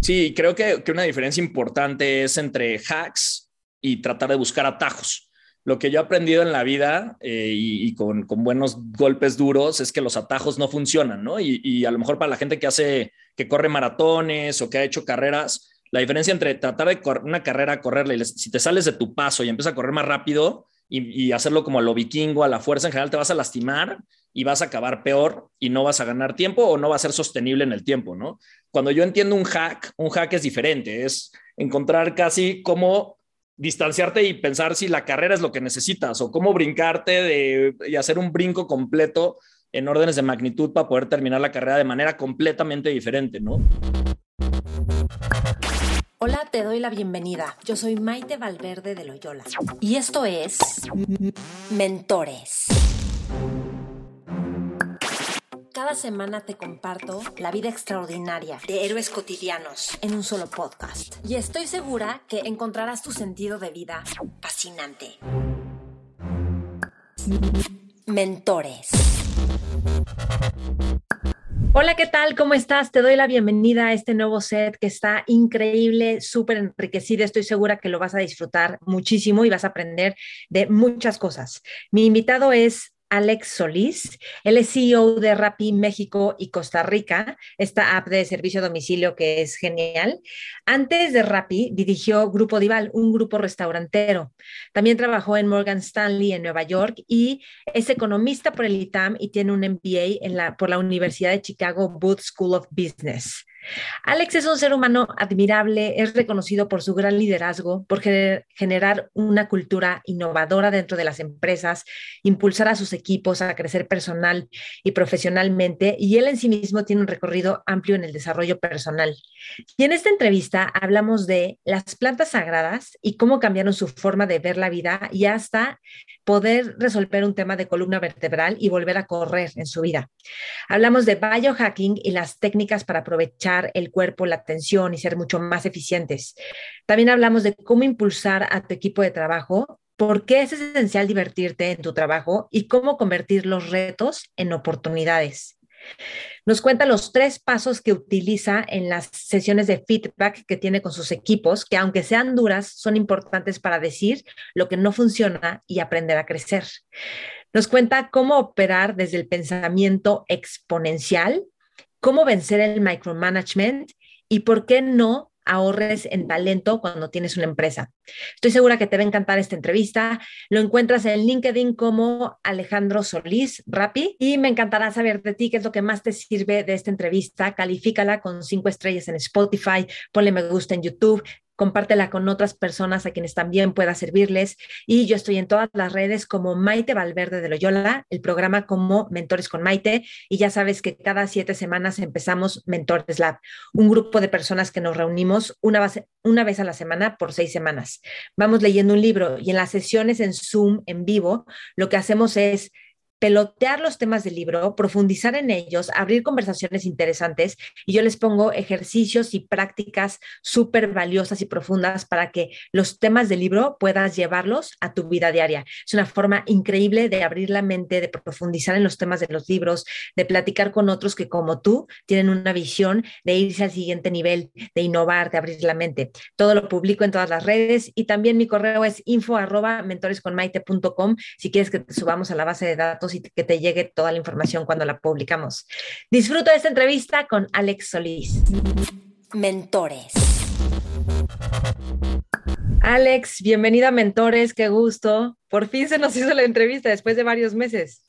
Sí, creo que, una diferencia importante es entre hacks y tratar de buscar atajos. Lo que yo he aprendido en la vida eh, y, con, buenos golpes duros es que los atajos no funcionan, ¿no? Y, a lo mejor para la gente que hace, que corre maratones o que ha hecho carreras, la diferencia entre tratar de una carrera, correrla y si te sales de tu paso y empiezas a correr más rápido y, y hacerlo como a lo vikingo, a la fuerza, en general te vas a lastimar y vas a acabar peor y no vas a ganar tiempo o no va a ser sostenible en el tiempo, ¿no? Cuando yo entiendo un hack, un hack es diferente, es encontrar casi cómo distanciarte y pensar si la carrera es lo que necesitas o cómo brincarte de, y hacer un brinco completo en órdenes de magnitud para poder terminar la carrera de manera completamente diferente, ¿no? Hola, te doy la bienvenida. Yo soy Maite Valverde de Loyola y esto es Mentores. Cada semana te comparto la vida extraordinaria de héroes cotidianos en un solo podcast. Y estoy segura que encontrarás tu sentido de vida fascinante. Mentores. Hola, ¿qué tal? ¿Cómo estás? Te doy la bienvenida a este nuevo set que está increíble, súper enriquecido. Estoy segura que lo vas a disfrutar muchísimo y vas a aprender de muchas cosas. Mi invitado es Alex Solís. Él es CEO de Rappi México y Costa Rica, esta app de servicio domicilio que es genial. Antes de Rappi dirigió Grupo Dival, un grupo restaurantero. También trabajó en Morgan Stanley en Nueva York y es economista por el ITAM y tiene un MBA por la Universidad de Chicago Booth School of Business. Alex es un ser humano admirable, es reconocido por su gran liderazgo, por generar una cultura innovadora dentro de las empresas, impulsar a sus equipos a crecer personal y profesionalmente, y él en sí mismo tiene un recorrido amplio en el desarrollo personal. Y en esta entrevista hablamos de las plantas sagradas y cómo cambiaron su forma de ver la vida y hasta poder resolver un tema de columna vertebral y volver a correr en su vida. Hablamos de biohacking y las técnicas para aprovechar el cuerpo, la atención y ser mucho más eficientes. También hablamos de cómo impulsar a tu equipo de trabajo, por qué es esencial divertirte en tu trabajo y cómo convertir los retos en oportunidades. Nos cuenta los tres pasos que utiliza en las sesiones de feedback que tiene con sus equipos, que aunque sean duras, son importantes para decir lo que no funciona y aprender a crecer. Nos cuenta cómo operar desde el pensamiento exponencial cómo vencer el micromanagement y por qué no ahorres en talento cuando tienes una empresa. Estoy segura que te va a encantar esta entrevista. Lo encuentras en LinkedIn como Alejandro Solís Rapi y me encantará saber de ti qué es lo que más te sirve de esta entrevista. Califícala con cinco estrellas en Spotify, ponle me gusta en YouTube, compártela con otras personas a quienes también pueda servirles. Y yo estoy en todas las redes como Maite Valverde de Loyola, el programa como Mentores con Maite. Y ya sabes que cada siete semanas empezamos Mentores Lab, un grupo de personas que nos reunimos una, una vez a la semana por seis semanas. Vamos leyendo un libro y en las sesiones en Zoom en vivo, lo que hacemos es pelotear los temas del libro, profundizar en ellos, abrir conversaciones interesantes y yo les pongo ejercicios y prácticas súper valiosas y profundas para que los temas del libro puedas llevarlos a tu vida diaria. Es una forma increíble de abrir la mente, de profundizar en los temas de los libros, de platicar con otros que como tú tienen una visión de irse al siguiente nivel, de innovar, de abrir la mente. Todo lo publico en todas las redes y también mi correo es info arroba mentoresconmaite.com si quieres que te subamos a la base de datos y que te llegue toda la información cuando la publicamos. Disfruto de esta entrevista con Alex Solís. Mentores. Alex, bienvenida a Mentores, qué gusto. Por fin se nos hizo la entrevista después de varios meses.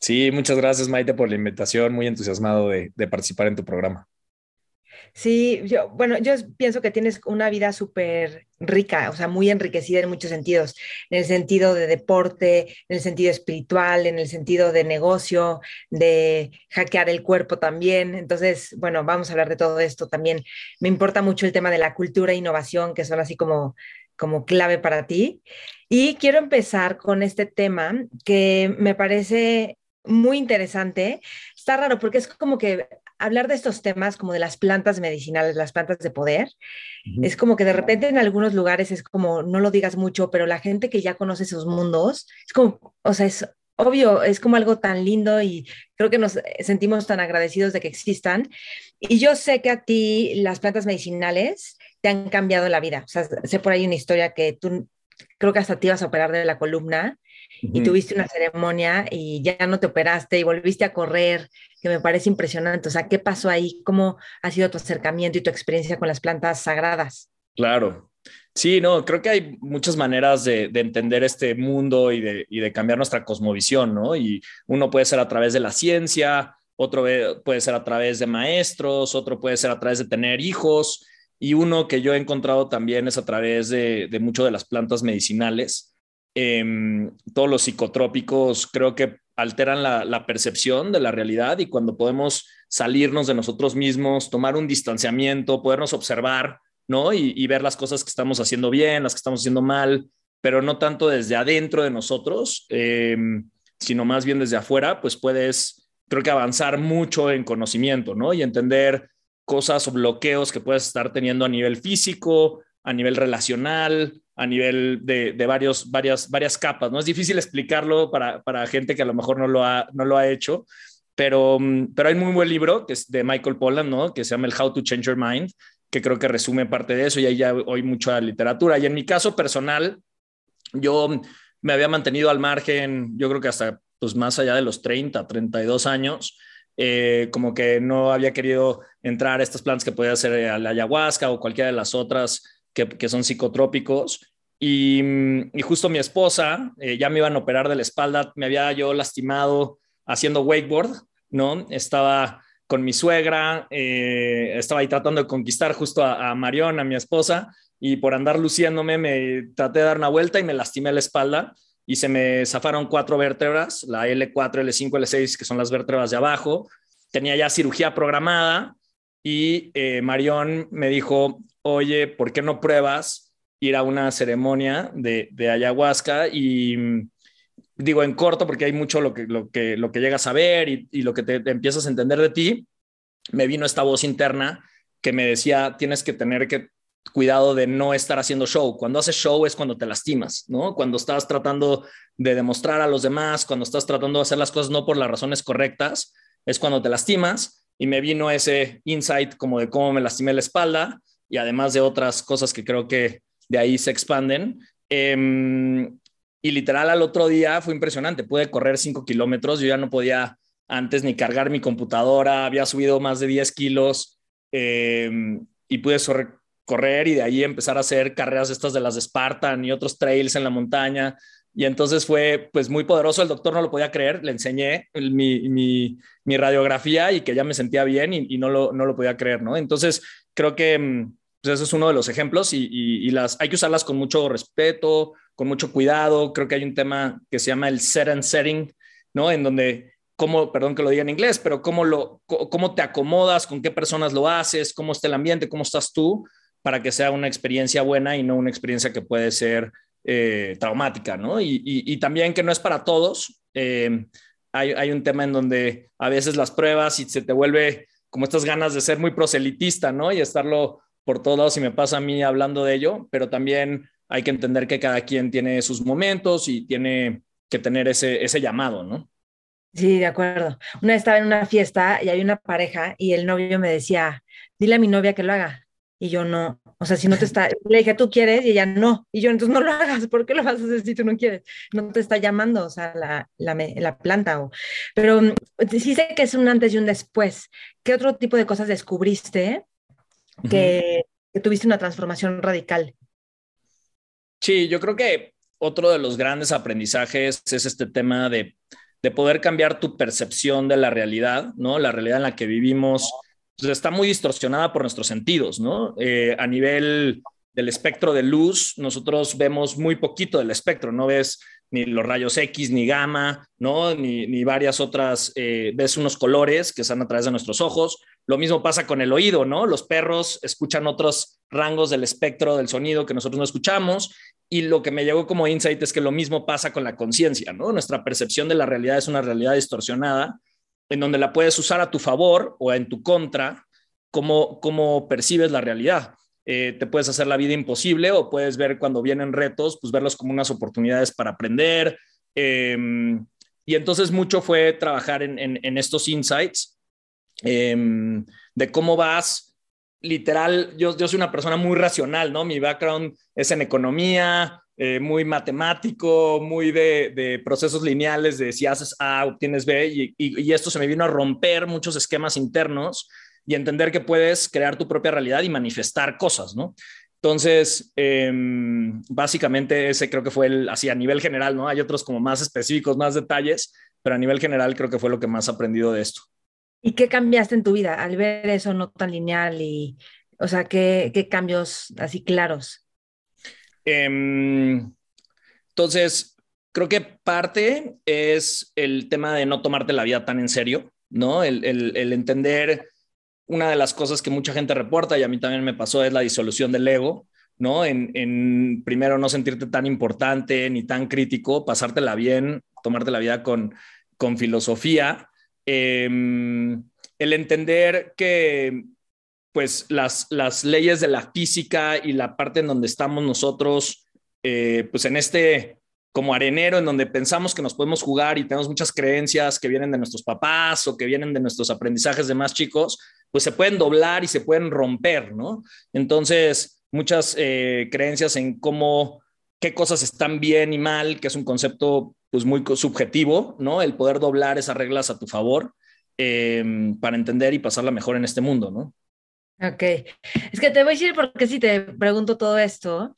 Sí, muchas gracias Maite por la invitación, muy entusiasmado de, de participar en tu programa. Sí, yo, bueno, yo pienso que tienes una vida súper rica, o sea, muy enriquecida en muchos sentidos, en el sentido de deporte, en el sentido espiritual, en el sentido de negocio, de hackear el cuerpo también. Entonces, bueno, vamos a hablar de todo esto también. Me importa mucho el tema de la cultura e innovación, que son así como, como clave para ti. Y quiero empezar con este tema que me parece muy interesante. Está raro porque es como que hablar de estos temas como de las plantas medicinales, las plantas de poder, es como que de repente en algunos lugares es como, no lo digas mucho, pero la gente que ya conoce esos mundos, es como, o sea, es obvio, es como algo tan lindo y creo que nos sentimos tan agradecidos de que existan. Y yo sé que a ti las plantas medicinales te han cambiado la vida. O sea, sé por ahí una historia que tú creo que hasta te ibas a operar de la columna y tuviste una ceremonia y ya no te operaste y volviste a correr, que me parece impresionante. O sea, ¿qué pasó ahí? ¿Cómo ha sido tu acercamiento y tu experiencia con las plantas sagradas? Claro. Sí, no, creo que hay muchas maneras de, entender este mundo y de, y de, cambiar nuestra cosmovisión, ¿no? Y uno puede ser a través de la ciencia, otro puede ser a través de maestros, otro puede ser a través de tener hijos, y uno que yo he encontrado también es a través de, de mucho de las plantas medicinales Em, todos los psicotrópicos creo que alteran la, percepción de la realidad y cuando podemos salirnos de nosotros mismos, tomar un distanciamiento, podernos observar, ¿no? Y, ver las cosas que estamos haciendo bien, las que estamos haciendo mal, pero no tanto desde adentro de nosotros, em, sino más bien desde afuera, pues puedes, creo que avanzar mucho en conocimiento, ¿no? Y entender cosas o bloqueos que puedes estar teniendo a nivel físico, a nivel relacional, a nivel de, varios, varias, varias capas. ¿no? Es difícil explicarlo para, gente que a lo mejor no lo ha, no lo ha hecho, pero, mm, pero hay un muy buen libro que es de Michael Pollan, ¿no? que se llama el How to Change Your Mind, que creo que resume parte de eso y ahí ya hoy mucha literatura. Y en mi caso personal, yo me había mantenido al margen, yo creo que hasta pues más allá de los 30, 32 años, eh, como que no había querido entrar a estas plantas que podía ser a la ayahuasca o cualquiera de las otras que, son psicotrópicos. Y, justo mi esposa, eh, ya me iban a operar de la espalda, me había yo lastimado haciendo wakeboard, ¿no? Estaba con mi suegra, eh, estaba ahí tratando de conquistar justo a, a a mi esposa, y por andar luciéndome me traté de dar una vuelta y me lastimé la espalda y se me zafaron cuatro vértebras, la L4, L5, L6, que son las vértebras de abajo. Tenía ya cirugía programada y eh, Marión me dijo, oye, ¿por qué no pruebas ir a una ceremonia de, ayahuasca? Y mm, digo en corto, porque hay mucho lo que, lo que, lo que llegas a ver y, lo que te, empiezas a entender de ti, me vino esta voz interna que me decía, tienes que tener que cuidado de no estar haciendo show. Cuando haces show es cuando te lastimas, ¿no? Cuando estás tratando de demostrar a los demás, cuando estás tratando de hacer las cosas no por las razones correctas, es cuando te lastimas. Y me vino ese insight como de cómo me lastimé la espalda y además de otras cosas que creo que de ahí se expanden. Em, y literal al otro día fue impresionante, pude correr cinco kilómetros, yo ya no podía antes ni cargar mi computadora, había subido más de 10 kilos em, y pude correr y de ahí empezar a hacer carreras estas de las de Spartan y otros trails en la montaña. Y entonces fue pues muy poderoso, el doctor no lo podía creer, le enseñé mi, mi, radiografía y que ya me sentía bien y, y, no, lo, no lo podía creer, ¿no? Entonces creo que em, pues ese es uno de los ejemplos y, las, hay que usarlas con mucho respeto, con mucho cuidado. Creo que hay un tema que se llama el set and setting, ¿no? En donde, cómo, perdón que lo diga en inglés, pero cómo, lo, cómo te acomodas, con qué personas lo haces, cómo está el ambiente, cómo estás tú, para que sea una experiencia buena y no una experiencia que puede ser eh, traumática, ¿no? Y, también que no es para todos. Eh, hay, hay un tema en donde a veces las pruebas y se te vuelve como estas ganas de ser muy proselitista, ¿no? Y estarlo por todos lados y me pasa a mí hablando de ello, pero también hay que entender que cada quien tiene sus momentos y tiene que tener ese, ese llamado, ¿no? Sí, de acuerdo. Una vez estaba en una fiesta y hay una pareja y el novio me decía, dile a mi novia que lo haga. Y yo no, o sea, si no te está, le dije, tú quieres y ella no. Y yo, entonces no lo hagas, ¿por qué lo vas a hacer si tú no quieres? No te está llamando, o sea, la, la, la planta. O... Pero mm, sí sé que es un antes y un después. ¿Qué otro tipo de cosas descubriste que, tuviste una transformación radical. Sí, yo creo que otro de los grandes aprendizajes es este tema de, poder cambiar tu percepción de la realidad, ¿no? La realidad en la que vivimos pues está muy distorsionada por nuestros sentidos, ¿no? Eh, a nivel del espectro de luz, nosotros vemos muy poquito del espectro, no ves ni los rayos X, ni gamma, ¿no? Ni, varias otras, eh, ves unos colores que están a través de nuestros ojos. Lo mismo pasa con el oído, ¿no? Los perros escuchan otros rangos del espectro del sonido que nosotros no escuchamos. Y lo que me llegó como insight es que lo mismo pasa con la conciencia, ¿no? Nuestra percepción de la realidad es una realidad distorsionada en donde la puedes usar a tu favor o en tu contra, como, como percibes la realidad. Eh, te puedes hacer la vida imposible o puedes ver cuando vienen retos, pues verlos como unas oportunidades para aprender. Em, y entonces mucho fue trabajar en, estos insights em, de cómo vas, literal, yo, yo soy una persona muy racional, ¿no? Mi background es en economía, eh, muy matemático, muy de, procesos lineales, de si haces A, obtienes B, y, esto se me vino a romper muchos esquemas internos y entender que puedes crear tu propia realidad y manifestar cosas, ¿no? Entonces, em, básicamente ese creo que fue el, así a nivel general, ¿no? Hay otros como más específicos, más detalles, pero a nivel general creo que fue lo que más aprendido de esto. ¿Y qué cambiaste en tu vida al ver eso no tan lineal y, o sea, qué cambios así claros? Em, entonces, creo que parte es el tema de no tomarte la vida tan en serio, ¿no? El, entender una de las cosas que mucha gente reporta y a mí también me pasó es la disolución del ego, ¿no? En, primero no sentirte tan importante ni tan crítico, pasártela bien, tomarte la vida con, con filosofía, em, el entender que pues las, las leyes de la física y la parte en donde estamos nosotros, eh, pues en este como arenero en donde pensamos que nos podemos jugar y tenemos muchas creencias que vienen de nuestros papás o que vienen de nuestros aprendizajes de más chicos, pues se pueden doblar y se pueden romper, ¿no? Entonces, muchas eh, creencias en cómo, qué cosas están bien y mal, que es un concepto pues muy subjetivo, ¿no? El poder doblar esas reglas a tu favor em, para entender y pasarla mejor en este mundo, ¿no? Ok. Es que te voy a decir porque si te pregunto todo esto,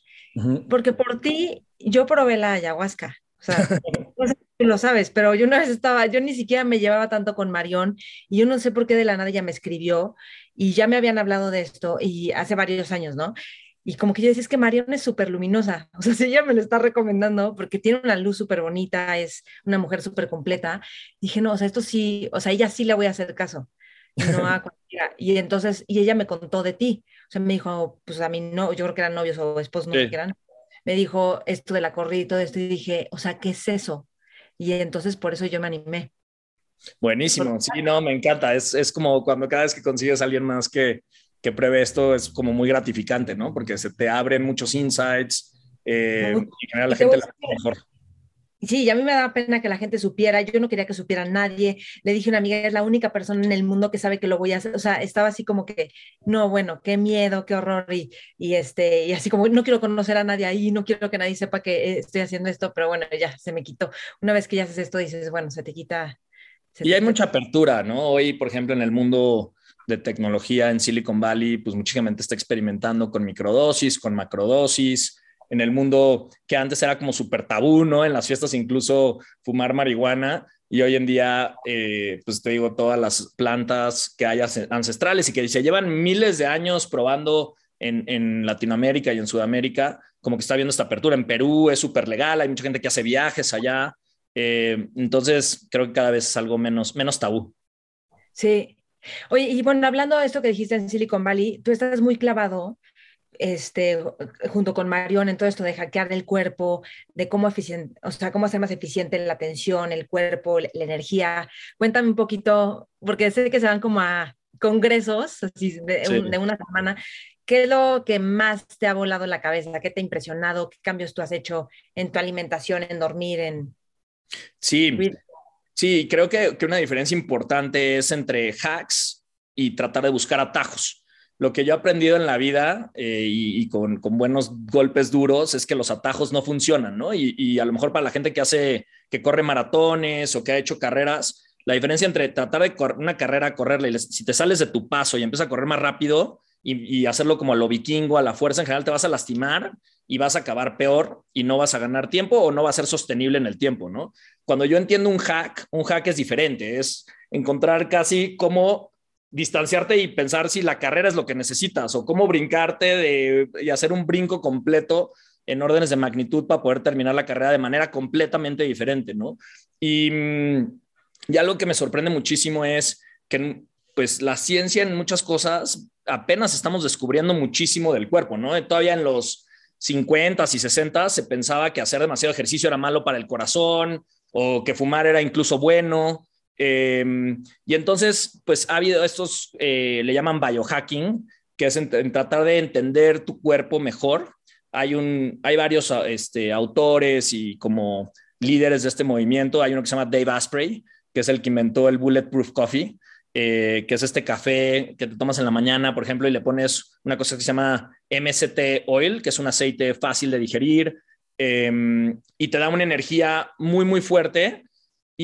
porque por ti yo probé la ayahuasca. O sea, no sé si lo sabes, pero yo una vez estaba, yo ni siquiera me llevaba tanto con Marión y yo no sé por qué de la nada ella me escribió y ya me habían hablado de esto y hace varios años, ¿no? Y como que yo decía, es que Marión es súper luminosa, o sea, si ella me lo está recomendando porque tiene una luz súper bonita, es una mujer súper completa, dije, no, o sea, esto sí, o sea, ella sí le voy a hacer caso, no a cualquiera. Y entonces, y ella me contó de ti, o sea, me dijo, pues a mí no, yo creo que eran novios o esposos, no sé qué eran, me dijo esto de la corrida y todo esto y dije, o sea, ¿qué es eso? Y entonces por eso yo me animé. Buenísimo, sí, no, me encanta. Es, es como cuando cada vez que consigues a alguien más que, que pruebe esto, es como muy gratificante, ¿no? Porque se te abren muchos insights eh, y genera la gente la mejor. Sí, y a mí me daba pena que la gente supiera, yo no quería que supiera nadie. Le dije a una amiga, es la única persona en el mundo que sabe que lo voy a hacer. O sea, estaba así como que, no, bueno, qué miedo, qué horror. Y, y, este, y así como, no quiero conocer a nadie ahí, no quiero que nadie sepa que estoy haciendo esto, pero bueno, ya se me quitó. Una vez que ya haces esto, dices, bueno, se te quita. y hay mucha apertura, ¿no? Hoy, por ejemplo, en el mundo de tecnología en Silicon Valley, pues mucha gente está experimentando con microdosis, con macrodosis en el mundo que antes era como súper tabú, ¿no? En las fiestas incluso fumar marihuana y hoy en día, eh, pues te digo, todas las plantas que hay ancestrales y que se llevan miles de años probando en, Latinoamérica y en Sudamérica, como que está viendo esta apertura. En Perú es súper legal, hay mucha gente que hace viajes allá. Eh, entonces, creo que cada vez es algo menos, menos tabú. Sí. Oye, y bueno, hablando de esto que dijiste en Silicon Valley, tú estás muy clavado este, junto con Marion en todo esto de hackear el cuerpo, de cómo, eficiente, o sea, cómo hacer más eficiente la atención, el cuerpo, la energía. Cuéntame un poquito, porque sé que se van como a congresos así de, de una semana. ¿Qué es lo que más te ha volado la cabeza? ¿Qué te ha impresionado? ¿Qué cambios tú has hecho en tu alimentación, en dormir, en... Sí, sí, creo que, que una diferencia importante es entre hacks y tratar de buscar atajos lo que yo he aprendido en la vida eh, y, con, buenos golpes duros es que los atajos no funcionan, ¿no? Y, a lo mejor para la gente que hace, que corre maratones o que ha hecho carreras, la diferencia entre tratar de una carrera, correrla y si te sales de tu paso y empiezas a correr más rápido y, hacerlo como a lo vikingo, a la fuerza en general, te vas a lastimar y vas a acabar peor y no vas a ganar tiempo o no va a ser sostenible en el tiempo, ¿no? Cuando yo entiendo un hack, un hack es diferente, es encontrar casi cómo distanciarte y pensar si la carrera es lo que necesitas o cómo brincarte de, y hacer un brinco completo en órdenes de magnitud para poder terminar la carrera de manera completamente diferente, ¿no? Y, mm, y algo que me sorprende muchísimo es que pues la ciencia en muchas cosas apenas estamos descubriendo muchísimo del cuerpo, ¿no? Todavía en los 50 y 60 se pensaba que hacer demasiado ejercicio era malo para el corazón o que fumar era incluso bueno. Em, y entonces, pues ha habido estos, eh, le llaman biohacking, que es en, tratar de entender tu cuerpo mejor. Hay, un, hay varios este, autores y como líderes de este movimiento. Hay uno que se llama Dave Asprey, que es el que inventó el Bulletproof Coffee, eh, que es este café que te tomas en la mañana, por ejemplo, y le pones una cosa que se llama MST Oil, que es un aceite fácil de digerir, em, y te da una energía muy, muy fuerte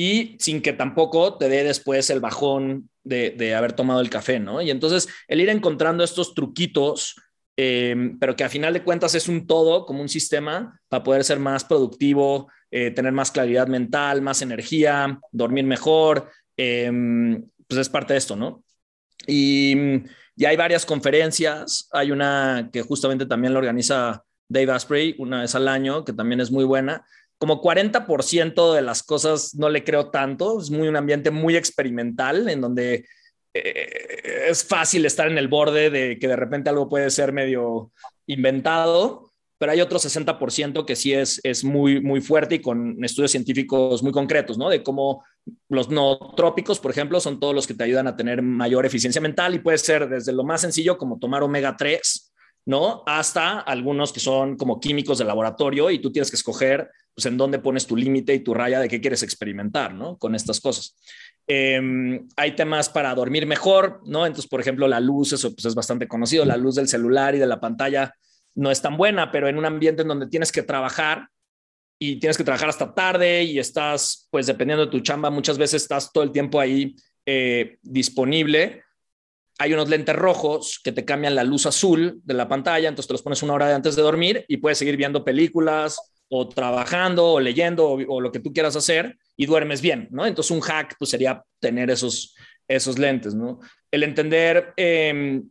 y sin que tampoco te dé después el bajón de, haber tomado el café, ¿no? Y entonces el ir encontrando estos truquitos, em, pero que a final de cuentas es un todo, como un sistema, para poder ser más productivo, eh, tener más claridad mental, más energía, dormir mejor, em, pues es parte de esto, ¿no? Y, y, hay varias conferencias, hay una que justamente también la organiza Dave Asprey una vez al año, que también es muy buena. Como 40% de las cosas no le creo tanto, es muy un ambiente muy experimental en donde eh, es fácil estar en el borde de que de repente algo puede ser medio inventado, pero hay otro 60% que sí es, es muy, muy fuerte y con estudios científicos muy concretos, ¿no? De cómo los nootrópicos, por ejemplo, son todos los que te ayudan a tener mayor eficiencia mental y puede ser desde lo más sencillo como tomar omega 3, ¿no? Hasta algunos que son como químicos de laboratorio y tú tienes que escoger pues, en dónde pones tu límite y tu raya de qué quieres experimentar, ¿no? Con estas cosas. Em, hay temas para dormir mejor, ¿no? Entonces, por ejemplo, la luz, eso pues, es bastante conocido, la luz del celular y de la pantalla no es tan buena, pero en un ambiente en donde tienes que trabajar y tienes que trabajar hasta tarde y estás, pues dependiendo de tu chamba, muchas veces estás todo el tiempo ahí eh, disponible. Hay unos lentes rojos que te cambian la luz azul de la pantalla, entonces te los pones una hora antes de dormir y puedes seguir viendo películas o trabajando o leyendo o, lo que tú quieras hacer y duermes bien, ¿no? Entonces un hack pues sería tener esos, esos lentes, ¿no? El entender em,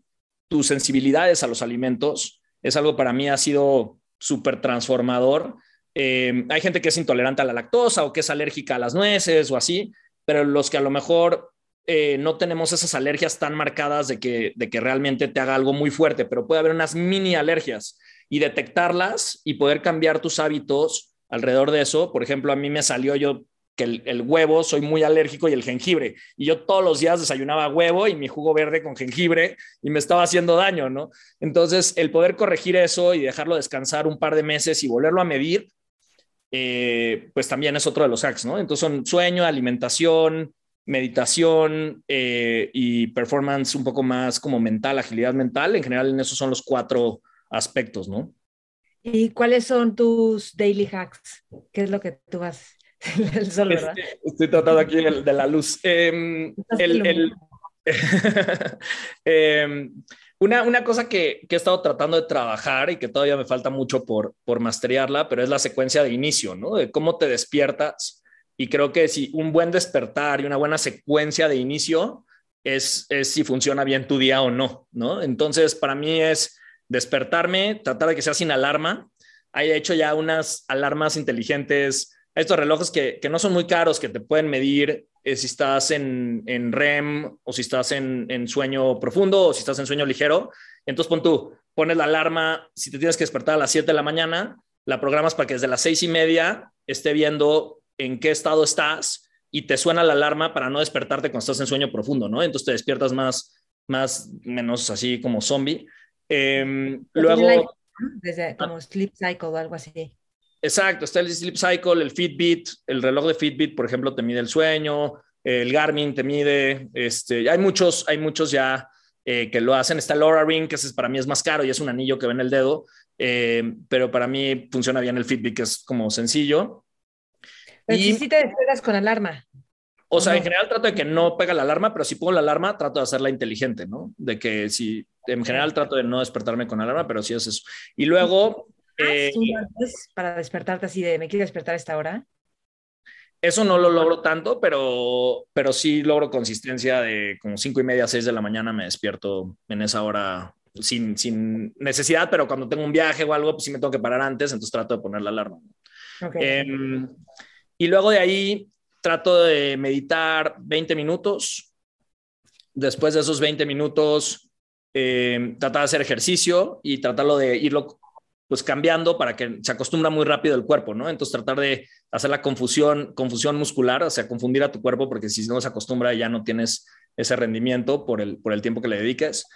tus sensibilidades a los alimentos, es algo para mí ha sido súper transformador. Eh, hay gente que es intolerante a la lactosa o que es alérgica a las nueces o así, pero los que a lo mejor eh, no tenemos esas alergias tan marcadas de que, de que realmente te haga algo muy fuerte, pero puede haber unas mini alergias y detectarlas y poder cambiar tus hábitos alrededor de eso. Por ejemplo, a mí me salió, yo que el, huevo soy muy alérgico y el jengibre. Y yo todos los días desayunaba huevo y mi jugo verde con jengibre y me estaba haciendo daño, ¿no? Entonces, el poder corregir eso y dejarlo descansar un par de meses y volverlo a medir, eh, pues también es otro de los hacks, ¿no? Entonces son sueño, alimentación, meditación eh, y performance un poco más como mental, agilidad mental. En general, en esos son los cuatro aspectos, ¿no? ¿Y cuáles son tus daily hacks? ¿Qué es lo que tú vas este, estoy tratando aquí de, la luz. Em, em, una, una, cosa que, que, he estado tratando de trabajar y que todavía me falta mucho por, por masterearla, pero es la secuencia de inicio, ¿no? De cómo te despiertas. Y creo que si un buen despertar y una buena secuencia de inicio es, es si funciona bien tu día o no, ¿no? Entonces, para mí es despertarme, tratar de que sea sin alarma. Hay hecho ya unas alarmas inteligentes estos relojes que, no son muy caros, que te pueden medir eh, si estás en, REM o si estás en, sueño profundo o si estás en sueño ligero. Entonces pon tú, pones la alarma, si te tienes que despertar a las 7 de la mañana, la programas para que desde las seis y media esté viendo en qué estado estás y te suena la alarma para no despertarte cuando estás en sueño profundo, ¿no? Entonces te despiertas más, más menos así como zombie. Em, luego... Desde como sleep cycle o algo así. Exacto, está el Sleep Cycle, el Fitbit, el reloj de Fitbit, por ejemplo, te mide el sueño, el Garmin te mide, este, hay muchos, hay muchos ya eh, que lo hacen. Está el Aura Ring, que es, para mí es más caro y es un anillo que ve en el dedo, eh, pero para mí funciona bien el Fitbit, que es como sencillo. Pero y, si te despiertas con alarma. O sea, en general trato de que no pega la alarma, pero si pongo la alarma, trato de hacerla inteligente, ¿no? De que si, en general trato de no despertarme con alarma, pero sí es eso. Y luego eh, para despertarte así de, ¿me quiero despertar a esta hora? Eso no lo logro tanto, pero, pero sí logro consistencia de como cinco y media, seis de la mañana me despierto en esa hora sin, sin necesidad, pero cuando tengo un viaje o algo, pues sí me tengo que parar antes, entonces trato de poner la alarma. Em, y luego de ahí trato de meditar 20 minutos. Después de esos 20 minutos, eh, tratar de hacer ejercicio y tratarlo de irlo pues cambiando para que se acostumbra muy rápido el cuerpo, ¿no? Entonces tratar de hacer la confusión, confusión muscular, o sea, confundir a tu cuerpo porque si no se acostumbra ya no tienes ese rendimiento por el, por el tiempo que le dediques.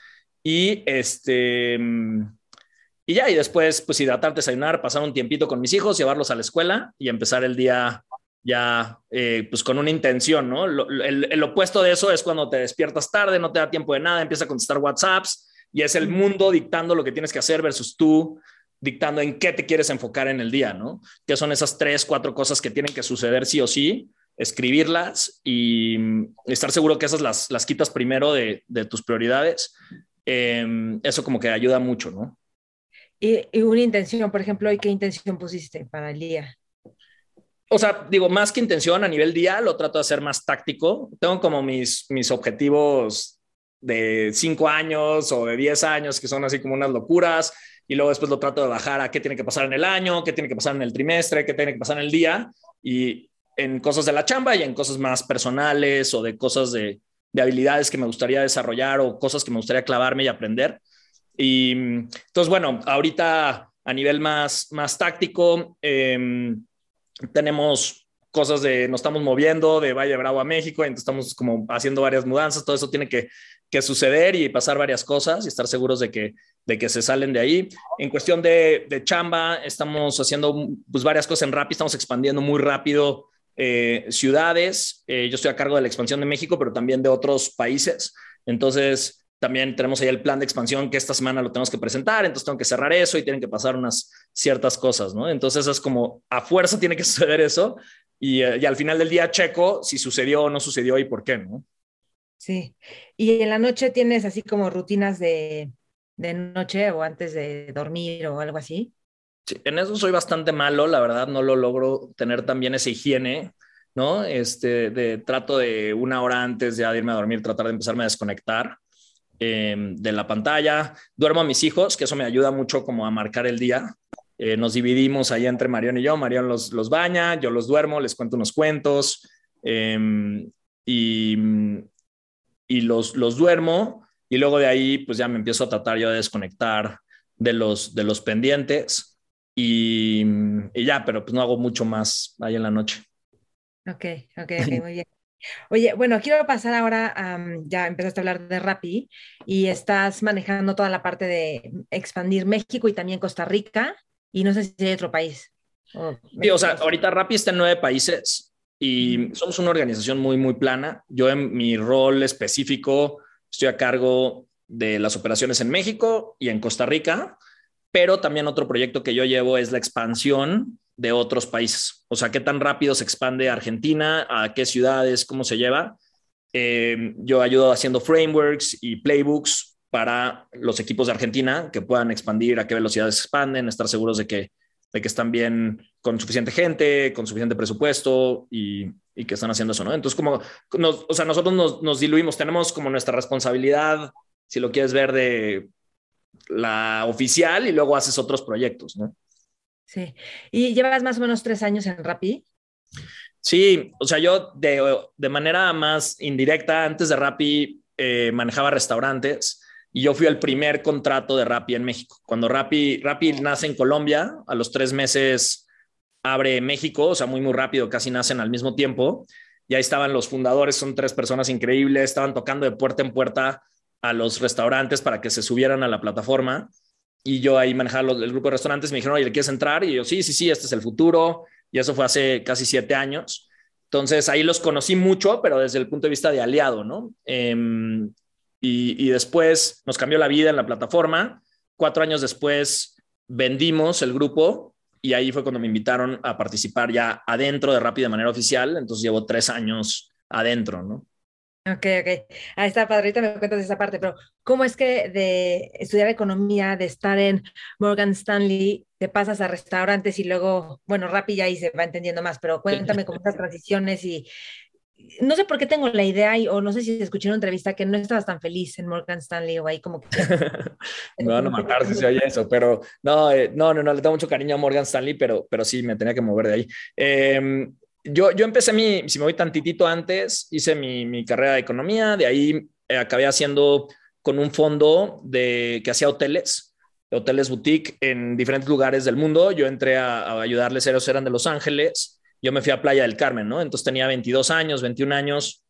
Y este, y ya, y después pues hidratarte, desayunar, pasar un tiempito con mis hijos, llevarlos a la escuela y empezar el día ya eh, pues con una intención, ¿no? el, opuesto de eso es cuando te despiertas tarde, no te da tiempo de nada, empiezas a contestar WhatsApps y es el mundo dictando lo que tienes que hacer versus tú dictando en qué te quieres enfocar en el día, ¿no? Que son esas tres, cuatro cosas que tienen que suceder sí o sí, escribirlas y mm, estar seguro que esas las, las quitas primero de, tus prioridades. Em, eso como que ayuda mucho, ¿no? Y, y, una intención, por ejemplo, ¿y qué intención pusiste para el día? O sea, digo, más que intención a nivel día, lo trato de hacer más táctico. Tengo como mis, mis objetivos de cinco años o de diez años, que son así como unas locuras, y luego después lo trato de bajar a qué tiene que pasar en el año, qué tiene que pasar en el trimestre, qué tiene que pasar en el día, y en cosas de la chamba y en cosas más personales o de cosas de, de habilidades que me gustaría desarrollar o cosas que me gustaría clavarme y aprender. Y entonces, bueno, ahorita a nivel más, más táctico, eh, tenemos cosas de nos estamos moviendo de Valle Bravo a México, entonces estamos como haciendo varias mudanzas, todo eso tiene que, que, suceder y pasar varias cosas y estar seguros de que, de que se salen de ahí. En cuestión de, de chamba, estamos haciendo pues, varias cosas en Rappi, estamos expandiendo muy rápido eh, ciudades. Eh, yo estoy a cargo de la expansión de México, pero también de otros países. Entonces, también tenemos ahí el plan de expansión que esta semana lo tenemos que presentar, entonces tengo que cerrar eso y tienen que pasar unas ciertas cosas, ¿no? Entonces es como a fuerza tiene que suceder eso y, eh, y al final del día checo si sucedió o no sucedió y por qué, ¿no? Sí. ¿Y en la noche tienes así como rutinas de, de noche o antes de dormir o algo así? Sí, en eso soy bastante malo, la verdad no lo logro tener también esa higiene, ¿no? Este, de trato de una hora antes de irme a dormir, tratar de empezarme a desconectar Em, de la pantalla. Duermo a mis hijos, que eso me ayuda mucho como a marcar el día. Eh, nos dividimos ahí entre Marión y yo. Marión los, los baña, yo los duermo, les cuento unos cuentos em, y, y los, los duermo. Y luego de ahí, pues ya me empiezo a tratar yo de desconectar de los, de los pendientes y, y ya, pero pues no hago mucho más ahí en la noche. Ok, ok, ok, muy bien. Oye, bueno, quiero pasar ahora, ya empezaste a hablar de Rappi y estás manejando toda la parte de expandir México y también Costa Rica y no sé si hay otro país. sí, o sea, ahorita Rappi está en nueve países y somos una organización muy, muy plana. Yo en mi rol específico estoy a cargo de las operaciones en México y en Costa Rica, pero también otro proyecto que yo llevo es la expansión de otros países. O sea, qué tan rápido se expande Argentina, a qué ciudades, cómo se lleva. Eh, yo ayudo haciendo frameworks y playbooks para los equipos de Argentina que puedan expandir, a qué velocidades expanden, estar seguros de que, de que están bien con suficiente gente, con suficiente presupuesto y, y que están haciendo eso, ¿no? Entonces, como, o sea, nosotros nos, nos diluimos, tenemos como nuestra responsabilidad, si lo quieres ver, de la oficial y luego haces otros proyectos, ¿no? Sí. ¿Y llevas más o menos tres años en Rappi? Sí, o sea, yo de, de manera más indirecta, antes de Rappi, eh, manejaba restaurantes y yo fui el primer contrato de Rappi en México. Cuando Rappi, Rappi nace en Colombia, a los tres meses abre México, o sea, muy, muy rápido, casi nacen al mismo tiempo. Y ahí estaban los fundadores, son tres personas increíbles, estaban tocando de puerta en puerta a los restaurantes para que se subieran a la plataforma y yo ahí manejaba el grupo de restaurantes, me dijeron, oye, ¿le quieres entrar? Y yo, sí, sí, sí, este es el futuro. Y eso fue hace casi siete años. Entonces ahí los conocí mucho, pero desde el punto de vista de aliado, ¿no? Em, y, y, después nos cambió la vida en la plataforma. Cuatro años después vendimos el grupo y ahí fue cuando me invitaron a participar ya adentro de Rappi de manera oficial. Entonces llevo tres años adentro, ¿no? Ok, ok. Ahí está, padre. me cuentas esa parte, pero ¿cómo es que de estudiar economía, de estar en Morgan Stanley, te pasas a restaurantes y luego, bueno, Rappi ya ahí se va entendiendo más, pero cuéntame cómo estas transiciones y no sé por qué tengo la idea o no sé si escuché una entrevista que no estabas tan feliz en Morgan Stanley o ahí como que... me van a matar si se oye eso, pero no, eh, no, no, no, le tengo mucho cariño a Morgan Stanley, pero, pero sí, me tenía que mover de ahí. Eh, yo, yo empecé mi, si me voy tantitito antes, hice mi, mi carrera de economía, de ahí eh, acabé haciendo con un fondo de, que hacía hoteles, hoteles boutique en diferentes lugares del mundo. Yo entré a, ayudarles, ellos eran de Los Ángeles, yo me fui a Playa del Carmen, ¿no? Entonces tenía 22 años, 21 años,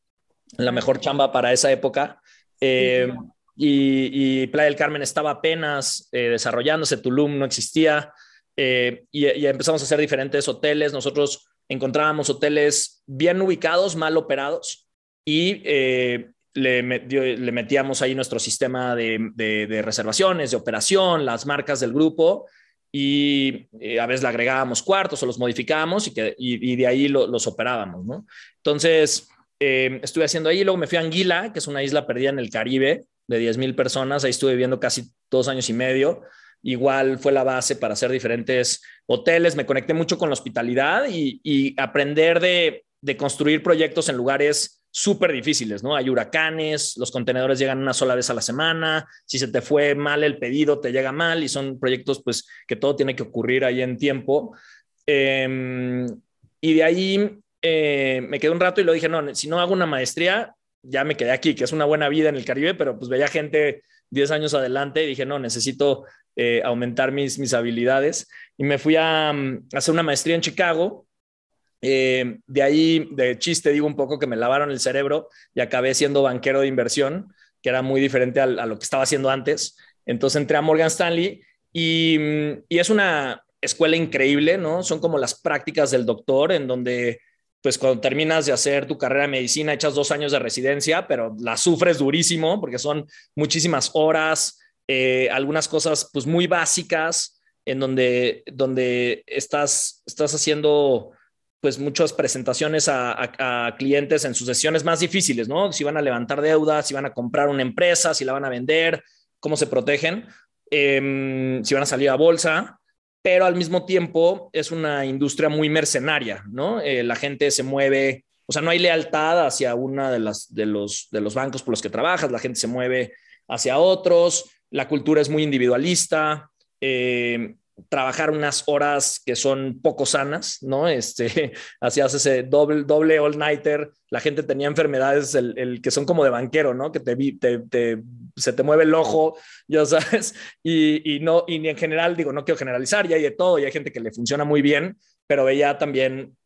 la mejor chamba para esa época. Eh, y, Playa del Carmen estaba apenas eh, desarrollándose, Tulum no existía, y empezamos a hacer diferentes hoteles. Nosotros encontrábamos hoteles bien ubicados, mal operados y eh, le, metíamos ahí nuestro sistema de, reservaciones, de operación, las marcas del grupo y eh, a veces le agregábamos cuartos o los modificábamos y, que, de ahí los operábamos, ¿no? Entonces, eh, estuve haciendo ahí, luego me fui a Anguila, que es una isla perdida en el Caribe de 10 mil personas, ahí estuve viviendo casi dos años y medio igual fue la base para hacer diferentes hoteles. Me conecté mucho con la hospitalidad y, aprender de, construir proyectos en lugares súper difíciles, ¿no? Hay huracanes, los contenedores llegan una sola vez a la semana, si se te fue mal el pedido, te llega mal y son proyectos pues que todo tiene que ocurrir ahí en tiempo. Em, y de ahí eh, me quedé un rato y lo dije, no, si no hago una maestría, ya me quedé aquí, que es una buena vida en el Caribe, pero pues veía gente 10 años adelante y dije, no, necesito eh, aumentar mis, mis habilidades. Y me fui a, mm, hacer una maestría en Chicago. Eh, de ahí, de chiste, digo un poco que me lavaron el cerebro y acabé siendo banquero de inversión, que era muy diferente a, lo que estaba haciendo antes. Entonces entré a Morgan Stanley y, mm, y es una escuela increíble, ¿no? Son como las prácticas del doctor en donde pues cuando terminas de hacer tu carrera de medicina, echas dos años de residencia, pero la sufres durísimo porque son muchísimas horas, eh, algunas cosas pues muy básicas en donde, donde estás, estás haciendo pues muchas presentaciones a, clientes en sus sesiones más difíciles, ¿no? Si van a levantar deudas, si van a comprar una empresa, si la van a vender, cómo se protegen, em, si van a salir a bolsa, pero al mismo tiempo es una industria muy mercenaria, ¿no? Eh, la gente se mueve, o sea, no hay lealtad hacia una de las de los de los bancos por los que trabajas, la gente se mueve hacia otros, la cultura es muy individualista, eh, trabajar unas horas que son poco sanas, ¿no? Este, hacías ese doble, doble all-nighter, la gente tenía enfermedades, el, que son como de banquero, ¿no? Que te, te, se te mueve el ojo, ya sabes, y, no, y en general, digo, no quiero generalizar, y hay de todo, y hay gente que le funciona muy bien, pero veía también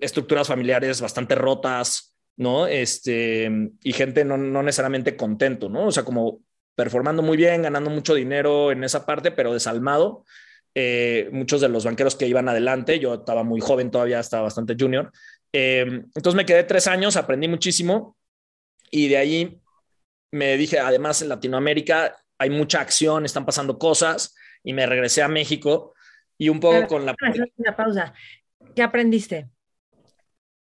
estructuras familiares bastante rotas, ¿no? Este, y gente no, no necesariamente contento, ¿no? O sea, como performando muy bien, ganando mucho dinero en esa parte, pero desalmado. Eh, muchos de los banqueros que iban adelante, yo estaba muy joven todavía, estaba bastante junior. Eh, entonces me quedé tres años, aprendí muchísimo y de ahí me dije, además en Latinoamérica hay mucha acción, están pasando cosas y me regresé a México y un poco con la... Una pausa. ¿Qué aprendiste?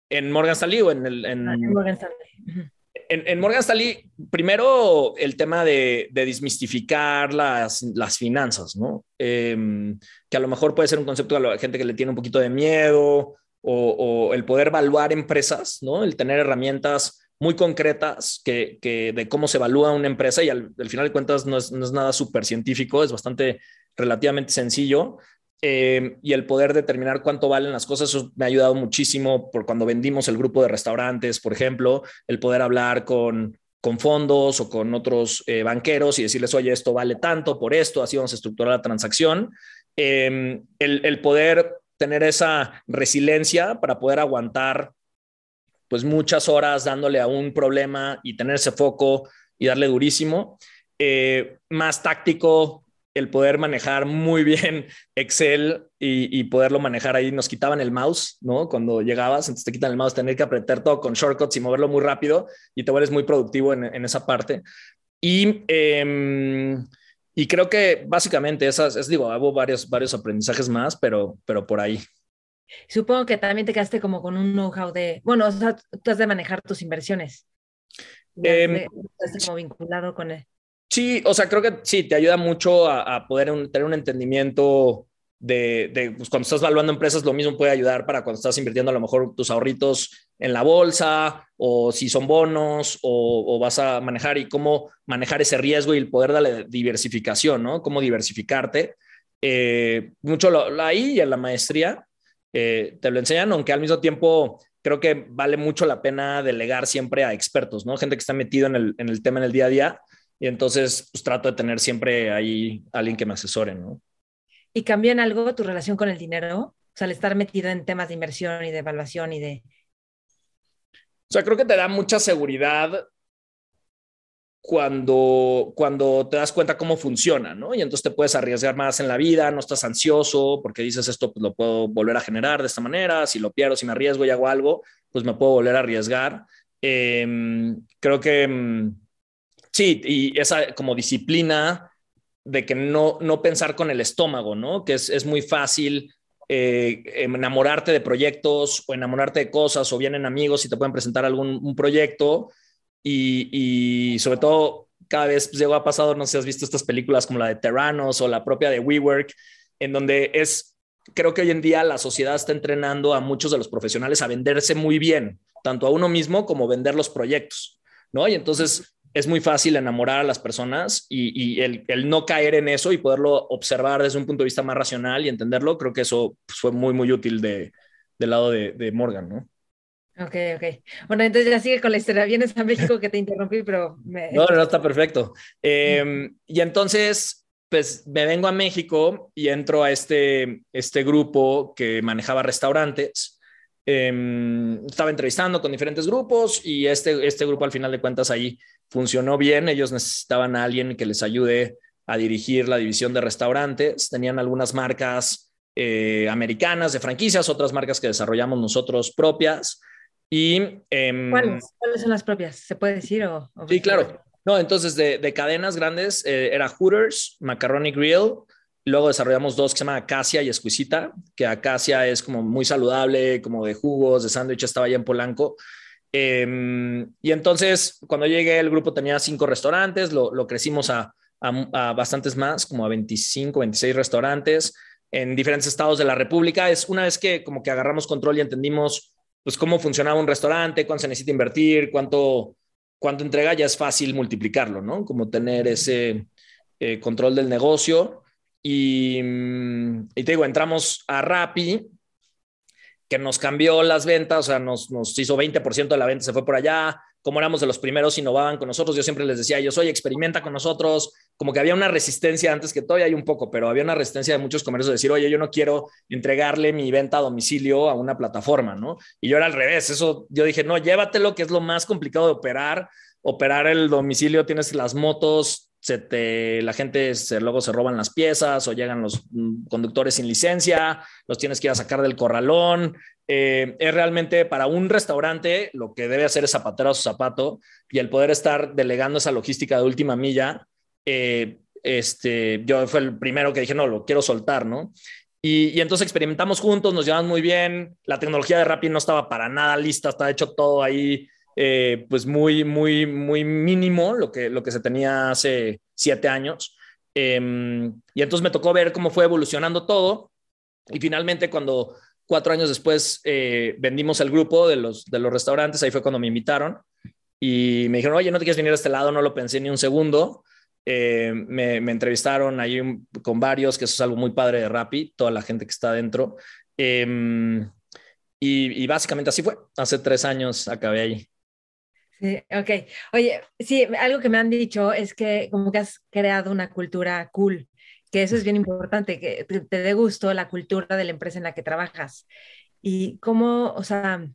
En Morgan Stanley o en el... En... Ah, Morgan Stanley en, Morgan Stanley, primero el tema de, de desmistificar las, finanzas. Em, que a lo mejor puede ser un concepto a la gente que le tiene un poquito de miedo o, el poder evaluar empresas, ¿no? El tener herramientas muy concretas que, de cómo se evalúa una empresa y al, al final de cuentas no es, no es nada súper científico, es bastante relativamente sencillo, eh, y el poder determinar cuánto valen las cosas, eso me ha ayudado muchísimo por cuando vendimos el grupo de restaurantes, por ejemplo, el poder hablar con, con fondos o con otros eh, banqueros y decirles, oye, esto vale tanto por esto, así vamos a estructurar la transacción. Em, el, el, poder tener esa resiliencia para poder aguantar pues muchas horas dándole a un problema y tener ese foco y darle durísimo. Eh, más táctico, el poder manejar muy bien Excel y, poderlo manejar ahí. Nos quitaban el mouse, ¿no? Cuando llegabas, entonces te quitan el mouse, tener que apretar todo con shortcuts y moverlo muy rápido y te vuelves muy productivo en, esa parte. Y, em, y creo que básicamente esas, es digo, hago varios, varios aprendizajes más, pero, pero por ahí. Supongo que también te quedaste como con un know-how de, bueno, o sea, tú has de manejar tus inversiones. Eh, como vinculado con él. Sí, o sea, creo que sí, te ayuda mucho a, poder tener un entendimiento de, pues, cuando estás evaluando empresas, lo mismo puede ayudar para cuando estás invirtiendo a lo mejor tus ahorritos en la bolsa o si son bonos o, vas a manejar y cómo manejar ese riesgo y el poder darle diversificación, ¿no? Cómo diversificarte. Eh, mucho ahí y en la maestría eh, te lo enseñan, aunque al mismo tiempo creo que vale mucho la pena delegar siempre a expertos, ¿no? Gente que está metido en el, en el tema en el día a día. Y entonces, pues trato de tener siempre ahí alguien que me asesore, ¿no? ¿Y cambió en algo tu relación con el dinero? O sea, al estar metido en temas de inversión y de evaluación y de... O sea, creo que te da mucha seguridad cuando, cuando te das cuenta cómo funciona, ¿no? Y entonces te puedes arriesgar más en la vida, no estás ansioso porque dices esto pues lo puedo volver a generar de esta manera, si lo pierdo, si me arriesgo y hago algo, pues me puedo volver a arriesgar. Em, creo que mm, sí, y esa como disciplina de que no, no pensar con el estómago, ¿no? Que es, es muy fácil eh, enamorarte de proyectos o enamorarte de cosas o vienen amigos y te pueden presentar algún un proyecto y, y, sobre todo cada vez pues, llegó a pasado, no sé si has visto estas películas como la de Terranos o la propia de WeWork, en donde es, creo que hoy en día la sociedad está entrenando a muchos de los profesionales a venderse muy bien, tanto a uno mismo como vender los proyectos, ¿no? Y entonces es muy fácil enamorar a las personas y, el, no caer en eso y poderlo observar desde un punto de vista más racional y entenderlo, creo que eso pues, fue muy, muy útil de, del lado de, Morgan, ¿no? Ok, ok. Bueno, entonces ya sigue con la historia. Vienes a México que te interrumpí, pero... Me... No, no, está perfecto. Em, y entonces, pues me vengo a México y entro a este, este grupo que manejaba restaurantes. Em, estaba entrevistando con diferentes grupos y este, este grupo al final de cuentas ahí funcionó bien. Ellos necesitaban a alguien que les ayude a dirigir la división de restaurantes. Tenían algunas marcas eh, americanas de franquicias, otras marcas que desarrollamos nosotros propias. Y, em, ¿Cuáles? son las propias? ¿Se puede decir? O, sí, claro. No, entonces de, cadenas grandes eh, era Hooters, Macaroni Grill. Luego desarrollamos dos que se llaman Acacia y Exquisita, que Acacia es como muy saludable, como de jugos, de sándwich, estaba allá en Polanco. Em, y entonces, cuando llegué, el grupo tenía cinco restaurantes, lo, crecimos a, bastantes más, como a 25, 26 restaurantes en diferentes estados de la República. Es una vez que como que agarramos control y entendimos pues cómo funcionaba un restaurante, cuánto se necesita invertir, cuánto, cuánto entrega, ya es fácil multiplicarlo, ¿no? Como tener ese eh, control del negocio. Y, mm, y te digo, entramos a Rappi que nos cambió las ventas, o sea, nos, nos hizo 20% de la venta, se fue por allá, como éramos de los primeros, innovaban con nosotros, yo siempre les decía, yo soy, experimenta con nosotros, como que había una resistencia antes que todavía hay un poco, pero había una resistencia de muchos comercios de decir, oye, yo no quiero entregarle mi venta a domicilio a una plataforma, ¿no? Y yo era al revés, eso, yo dije, no, llévatelo, que es lo más complicado de operar, operar el domicilio, tienes las motos, se la gente se, luego se roban las piezas o llegan los mm, conductores sin licencia, los tienes que ir a sacar del corralón. Eh, es realmente para un restaurante lo que debe hacer es zapatero a su zapato y el poder estar delegando esa logística de última milla. Eh, este, yo fue el primero que dije, no, lo quiero soltar, ¿no? Y, y, entonces experimentamos juntos, nos llevamos muy bien. La tecnología de Rappi no estaba para nada lista, estaba hecho todo ahí eh, pues muy, muy, muy mínimo lo que, lo que se tenía hace siete años. Em, y entonces me tocó ver cómo fue evolucionando todo. Y finalmente, cuando cuatro años después eh, vendimos el grupo de los, de los restaurantes, ahí fue cuando me invitaron y me dijeron, oye, ¿no te quieres venir a este lado? No lo pensé ni un segundo. Eh, me, entrevistaron ahí con varios, que eso es algo muy padre de Rappi, toda la gente que está adentro. Em, y, y, básicamente así fue. Hace tres años acabé ahí. Sí, ok. Oye, sí, algo que me han dicho es que como que has creado una cultura cool, que eso es bien importante, que te, dé gusto la cultura de la empresa en la que trabajas. Y cómo, o sea,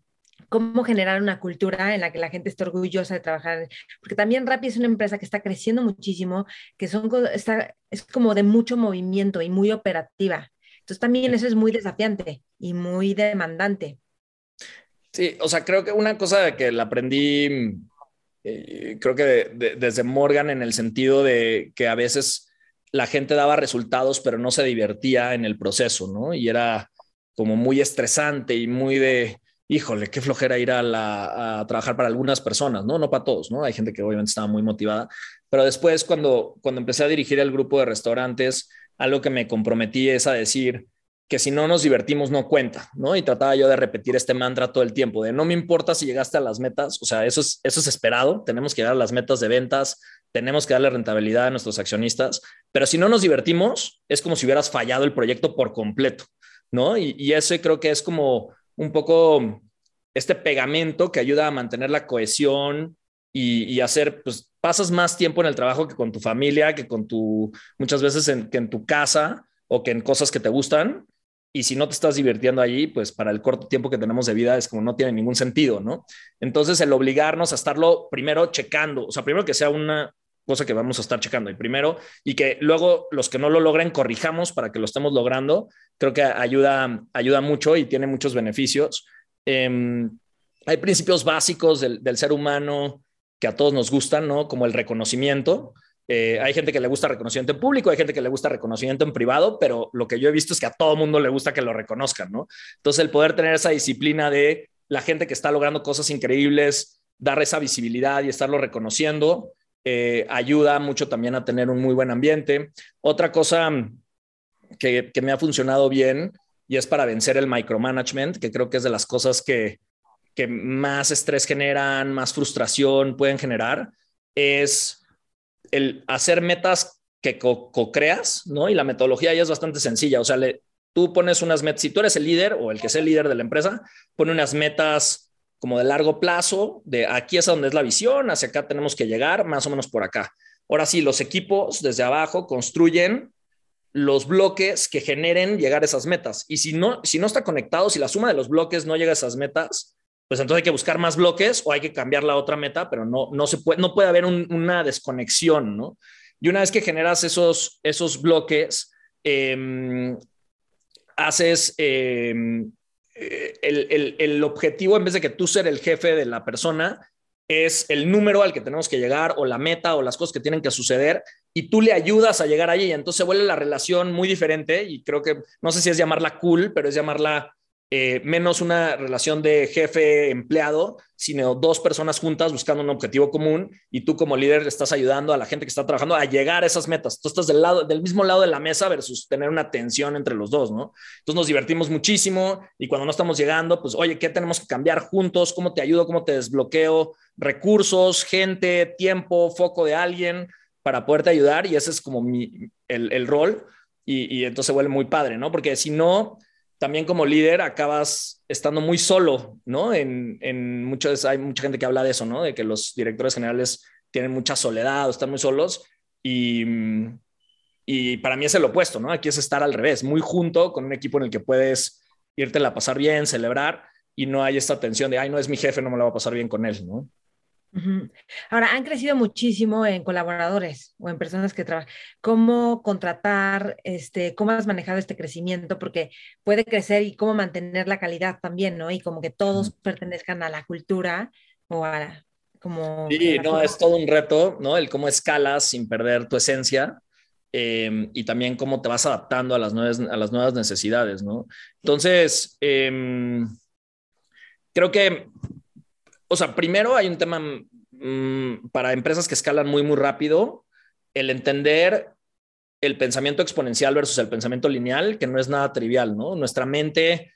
cómo generar una cultura en la que la gente esté orgullosa de trabajar. Porque también Rappi es una empresa que está creciendo muchísimo, que son, está, es como de mucho movimiento y muy operativa. Entonces también eso es muy desafiante y muy demandante. Sí, o sea, creo que una cosa que la aprendí, eh, creo que desde Morgan en el sentido de que a veces la gente daba resultados, pero no se divertía en el proceso, ¿no? Y era como muy estresante y muy de, híjole, qué flojera ir a, trabajar para algunas personas, ¿no? No para todos, ¿no? Hay gente que obviamente estaba muy motivada, pero después cuando, cuando empecé a dirigir el grupo de restaurantes, algo que me comprometí es a decir que si no nos divertimos no cuenta, ¿no? Y trataba yo de repetir este mantra todo el tiempo, de no me importa si llegaste a las metas, o sea, eso es, eso es esperado, tenemos que llegar a las metas de ventas, tenemos que darle rentabilidad a nuestros accionistas, pero si no nos divertimos, es como si hubieras fallado el proyecto por completo, ¿no? Y, y ese creo que es como un poco este pegamento que ayuda a mantener la cohesión y, hacer, pues pasas más tiempo en el trabajo que con tu familia, que con tu, muchas veces en, que en tu casa o que en cosas que te gustan. Y si no te estás divirtiendo allí, pues para el corto tiempo que tenemos de vida es como no tiene ningún sentido, ¿no? Entonces el obligarnos a estarlo primero checando, o sea, primero que sea una cosa que vamos a estar checando y primero y que luego los que no lo logren corrijamos para que lo estemos logrando, creo que ayuda, ayuda mucho y tiene muchos beneficios. Em, hay principios básicos del, ser humano que a todos nos gustan, ¿no? Como el reconocimiento. Eh, hay gente que le gusta reconocimiento en público, hay gente que le gusta reconocimiento en privado, pero lo que yo he visto es que a todo mundo le gusta que lo reconozcan, ¿no? Entonces, el poder tener esa disciplina de la gente que está logrando cosas increíbles, dar esa visibilidad y estarlo reconociendo, eh, ayuda mucho también a tener un muy buen ambiente. Otra cosa que, me ha funcionado bien y es para vencer el micromanagement, que creo que es de las cosas que, más estrés generan, más frustración pueden generar, es el hacer metas que co-creas, ¿no? Y la metodología ya es bastante sencilla, o sea, tú pones unas metas, si tú eres el líder o el que es el líder de la empresa, pone unas metas como de largo plazo, de aquí es donde es la visión, hacia acá tenemos que llegar, más o menos por acá. Ahora sí, los equipos desde abajo construyen los bloques que generen llegar a esas metas. Y si no, si no está conectado, si la suma de los bloques no llega a esas metas, pues entonces hay que buscar más bloques o hay que cambiar la otra meta, pero no, no, se puede, no puede haber una desconexión, ¿no? Y una vez que generas esos, esos bloques, em, haces em, eh, el, el, objetivo, en vez de que tú ser el jefe de la persona, es el número al que tenemos que llegar o la meta o las cosas que tienen que suceder y tú le ayudas a llegar allí. Y entonces se vuelve la relación muy diferente y creo que, no sé si es llamarla cool, pero es llamarla eh, menos una relación de jefe-empleado, sino dos personas juntas buscando un objetivo común y tú como líder estás ayudando a la gente que está trabajando a llegar a esas metas. Tú estás del, lado, del mismo lado de la mesa versus tener una tensión entre los dos, ¿no? Entonces nos divertimos muchísimo y cuando no estamos llegando, pues, oye, ¿qué tenemos que cambiar juntos? ¿Cómo te ayudo? ¿Cómo te desbloqueo? Recursos, gente, tiempo, foco de alguien para poderte ayudar y ese es como mi, el, el rol y, y entonces se vuelve muy padre, ¿no? Porque si no también como líder acabas estando muy solo, ¿no? En, en muchos, hay mucha gente que habla de eso, ¿no? De que los directores generales tienen mucha soledad o están muy solos y, y para mí es el opuesto, ¿no? Aquí es estar al revés, muy junto con un equipo en el que puedes irte a pasar bien, celebrar y no hay esta tensión de, ay, no es mi jefe, no me la va a pasar bien con él, ¿no? Ahora, han crecido muchísimo en colaboradores o en personas que trabajan. ¿Cómo contratar, este, cómo has manejado este crecimiento? Porque puede crecer y cómo mantener la calidad también, ¿no? Y como que todos pertenezcan a la cultura o a como... Sí, no, es todo un reto, ¿no? El cómo escalas sin perder tu esencia. Em, y también cómo te vas adaptando a las nuevas, a las nuevas necesidades, ¿no? Entonces, em, creo que o sea, primero hay un tema mm, para empresas que escalan muy, muy rápido, el entender el pensamiento exponencial versus el pensamiento lineal, que no es nada trivial, ¿no? Nuestra mente,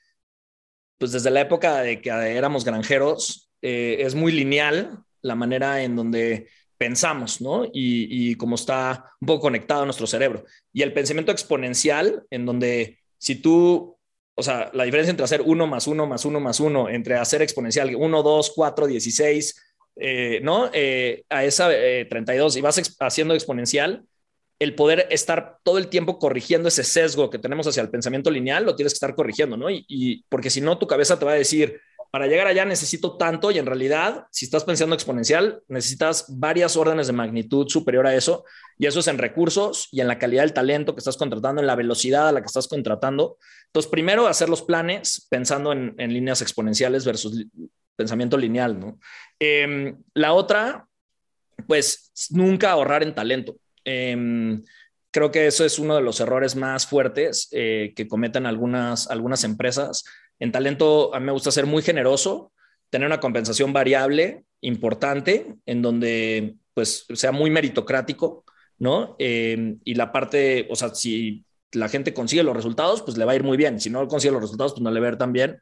pues desde la época de que éramos granjeros, eh, es muy lineal la manera en donde pensamos, ¿no? Y, y cómo está un poco conectado a nuestro cerebro. Y el pensamiento exponencial, en donde si tú o sea, la diferencia entre hacer 1 más 1 más 1 más 1, entre hacer exponencial 1, 2, 4, 16, ¿no? Eh, a esa 32 eh, y vas haciendo exponencial, el poder estar todo el tiempo corrigiendo ese sesgo que tenemos hacia el pensamiento lineal, lo tienes que estar corrigiendo, ¿no? y porque si no, tu cabeza te va a decir, para llegar allá necesito tanto y en realidad, si estás pensando exponencial, necesitas varias órdenes de magnitud superior a eso y eso es en recursos y en la calidad del talento que estás contratando, en la velocidad a la que estás contratando. Entonces, primero hacer los planes pensando en, líneas exponenciales versus pensamiento lineal, ¿no? Em, la otra, pues nunca ahorrar en talento. Em, creo que eso es uno de los errores más fuertes eh, que cometen algunas, algunas empresas En talento a mí me gusta ser muy generoso, tener una compensación variable importante en donde pues sea muy meritocrático, ¿no? Eh, y la parte, o sea, si la gente consigue los resultados, pues le va a ir muy bien. Si no consigue los resultados, pues no le va a ir tan bien.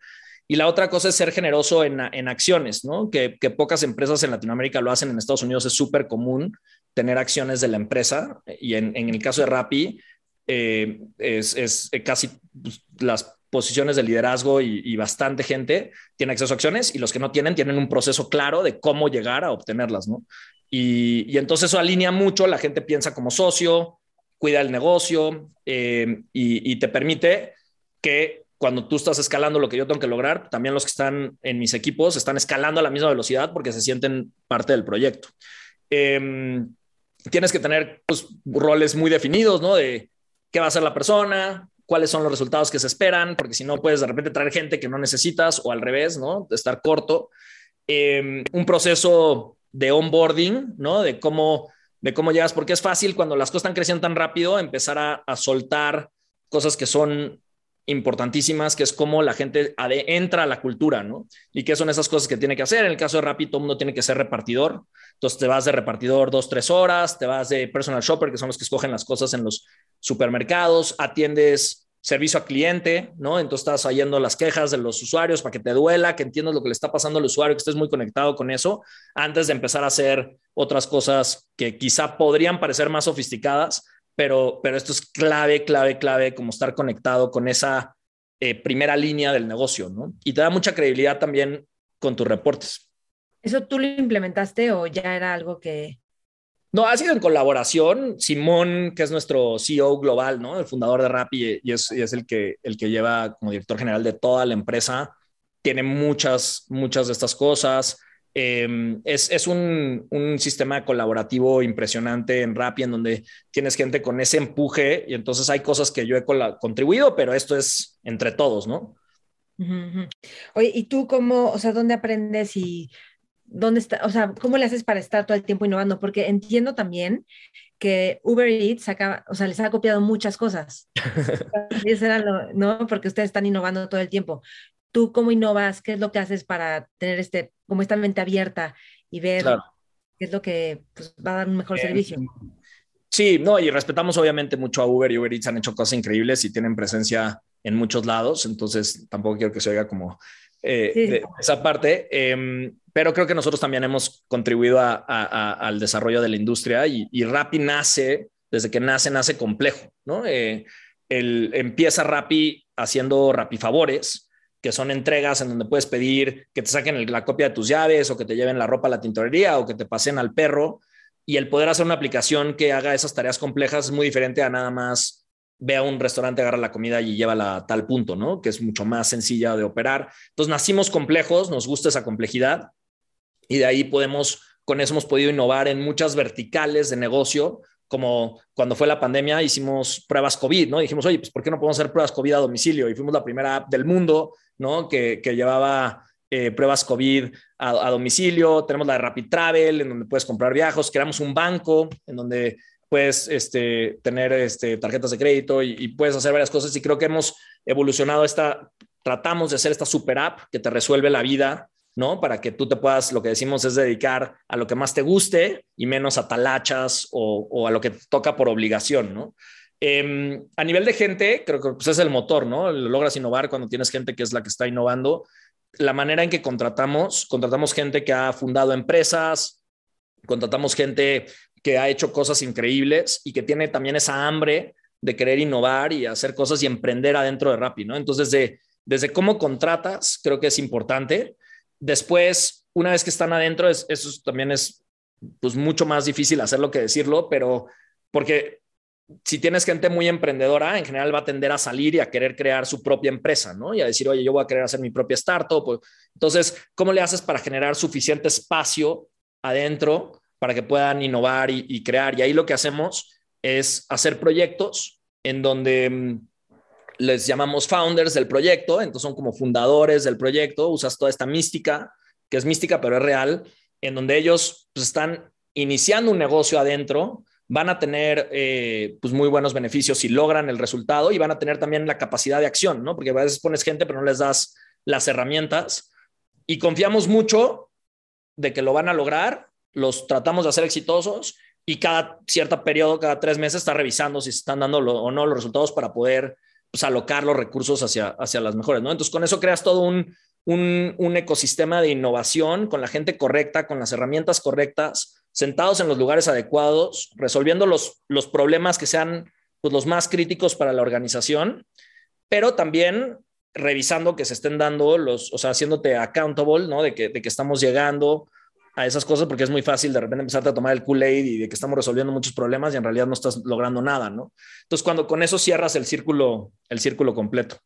Y la otra cosa es ser generoso en, en acciones, ¿no? Que, pocas empresas en Latinoamérica lo hacen. En Estados Unidos es súper común tener acciones de la empresa. Y en, el caso de Rappi, eh, es, es, casi pues, las posiciones de liderazgo y, bastante gente tiene acceso a acciones y los que no tienen tienen un proceso claro de cómo llegar a obtenerlas. Y, entonces eso alinea mucho, la gente piensa como socio, cuida el negocio eh, y, te permite que cuando tú estás escalando lo que yo tengo que lograr, también los que están en mis equipos están escalando a la misma velocidad porque se sienten parte del proyecto. Eh, tienes que tener pues, roles muy definidos, ¿no? De qué va a hacer la persona, cuáles son los resultados que se esperan, porque si no puedes de repente traer gente que no necesitas o al revés, ¿no? De estar corto. Eh, un proceso de onboarding, ¿no? De cómo, de cómo llegas, porque es fácil cuando las cosas están creciendo tan rápido empezar a, soltar cosas que son importantísimas, que es cómo la gente entra a la cultura, ¿no? Y qué son esas cosas que tiene que hacer. En el caso de Rappi, todo mundo tiene que ser repartidor. Entonces te vas de repartidor dos, tres horas, te vas de personal shopper, que son los que escogen las cosas en los supermercados, atiendes servicio a cliente, ¿no? Entonces estás oyendo las quejas de los usuarios para que te duela, que entiendas lo que le está pasando al usuario, que estés muy conectado con eso, antes de empezar a hacer otras cosas que quizá podrían parecer más sofisticadas, pero, pero esto es clave, clave, clave, como estar conectado con esa eh, primera línea del negocio, ¿no? Y te da mucha credibilidad también con tus reportes. ¿Eso tú lo implementaste o ya era algo que... No, ha sido en colaboración. Simón, que es nuestro CEO global, ¿no? El fundador de Rappi y es, el, que, el que lleva como director general de toda la empresa. Tiene muchas, muchas de estas cosas. Eh, es, es un, un, sistema colaborativo impresionante en Rappi, en donde tienes gente con ese empuje y entonces hay cosas que yo he contribuido, pero esto es entre todos, ¿no? Uh. Oye, ¿y tú cómo, o sea, dónde aprendes y dónde está, o sea, cómo le haces para estar todo el tiempo innovando? Porque entiendo también que Uber Eats acaba, o sea, les ha copiado muchas cosas. lo, ¿no? Porque ustedes están innovando todo el tiempo. ¿Tú cómo innovas? ¿Qué es lo que haces para tener este, como esta mente abierta y ver claro. qué es lo que pues, va a dar un mejor eh, servicio? Sí, no, y respetamos obviamente mucho a Uber y Uber Eats han hecho cosas increíbles y tienen presencia en muchos lados, entonces tampoco quiero que se oiga como eh, sí. de esa parte, eh, pero creo que nosotros también hemos contribuido a, a, a, al desarrollo de la industria y, y, Rappi nace, desde que nace, nace complejo, ¿no? Eh, el, empieza Rappi haciendo Rappi favores, que son entregas en donde puedes pedir que te saquen la copia de tus llaves o que te lleven la ropa a la tintorería o que te pasen al perro. Y el poder hacer una aplicación que haga esas tareas complejas es muy diferente a nada más ve a un restaurante, agarra la comida y llévala a tal punto, ¿no? Que es mucho más sencilla de operar. Entonces nacimos complejos, nos gusta esa complejidad y de ahí podemos, con eso hemos podido innovar en muchas verticales de negocio, como cuando fue la pandemia hicimos pruebas COVID, ¿no? Dijimos, oye, pues ¿por qué no podemos hacer pruebas COVID a domicilio? Y fuimos la primera app del mundo ¿no? Que, que llevaba eh, pruebas COVID a, domicilio. Tenemos la Rapid Travel, en donde puedes comprar viajes. Creamos un banco en donde puedes este, tener este, tarjetas de crédito y, y, puedes hacer varias cosas. Y creo que hemos evolucionado esta, tratamos de hacer esta super app que te resuelve la vida, ¿no? Para que tú te puedas, lo que decimos es dedicar a lo que más te guste y menos a talachas o, a lo que toca por obligación, ¿no? Eh, a nivel de gente, creo que pues es el motor, ¿no? Lo logras innovar cuando tienes gente que es la que está innovando. La manera en que contratamos, contratamos gente que ha fundado empresas, contratamos gente que ha hecho cosas increíbles y que tiene también esa hambre de querer innovar y hacer cosas y emprender adentro de Rappi, ¿no? Entonces, desde, desde cómo contratas, creo que es importante. Después, una vez que están adentro, es, eso también es pues mucho más difícil hacerlo que decirlo, pero porque si tienes gente muy emprendedora, en general va a tender a salir y a querer crear su propia empresa, ¿no? Y a decir, oye, yo voy a querer hacer mi propia startup. Entonces, ¿cómo le haces para generar suficiente espacio adentro para que puedan innovar y, crear? Y ahí lo que hacemos es hacer proyectos en donde mm, les llamamos founders del proyecto, entonces son como fundadores del proyecto, usas toda esta mística, que es mística pero es real, en donde ellos pues, están iniciando un negocio adentro, van a tener eh, pues muy buenos beneficios si logran el resultado y van a tener también la capacidad de acción, ¿no? Porque a veces pones gente pero no les das las herramientas y confiamos mucho de que lo van a lograr, los tratamos de hacer exitosos y cada cierto periodo, cada tres meses, está revisando si se están dando o no los resultados para poder pues, alocar los recursos hacia, hacia las mejores, ¿no? Entonces, con eso creas todo un, un, un, ecosistema de innovación con la gente correcta, con las herramientas correctas, sentados en los lugares adecuados, resolviendo los, los problemas que sean pues, los más críticos para la organización, pero también revisando que se estén dando los, o sea, haciéndote accountable, ¿no? De que, de que estamos llegando a esas cosas porque es muy fácil de repente empezarte a tomar el Kool-Aid y de que estamos resolviendo muchos problemas y en realidad no estás logrando nada, ¿no? Entonces, cuando con eso cierras el círculo, el círculo completo.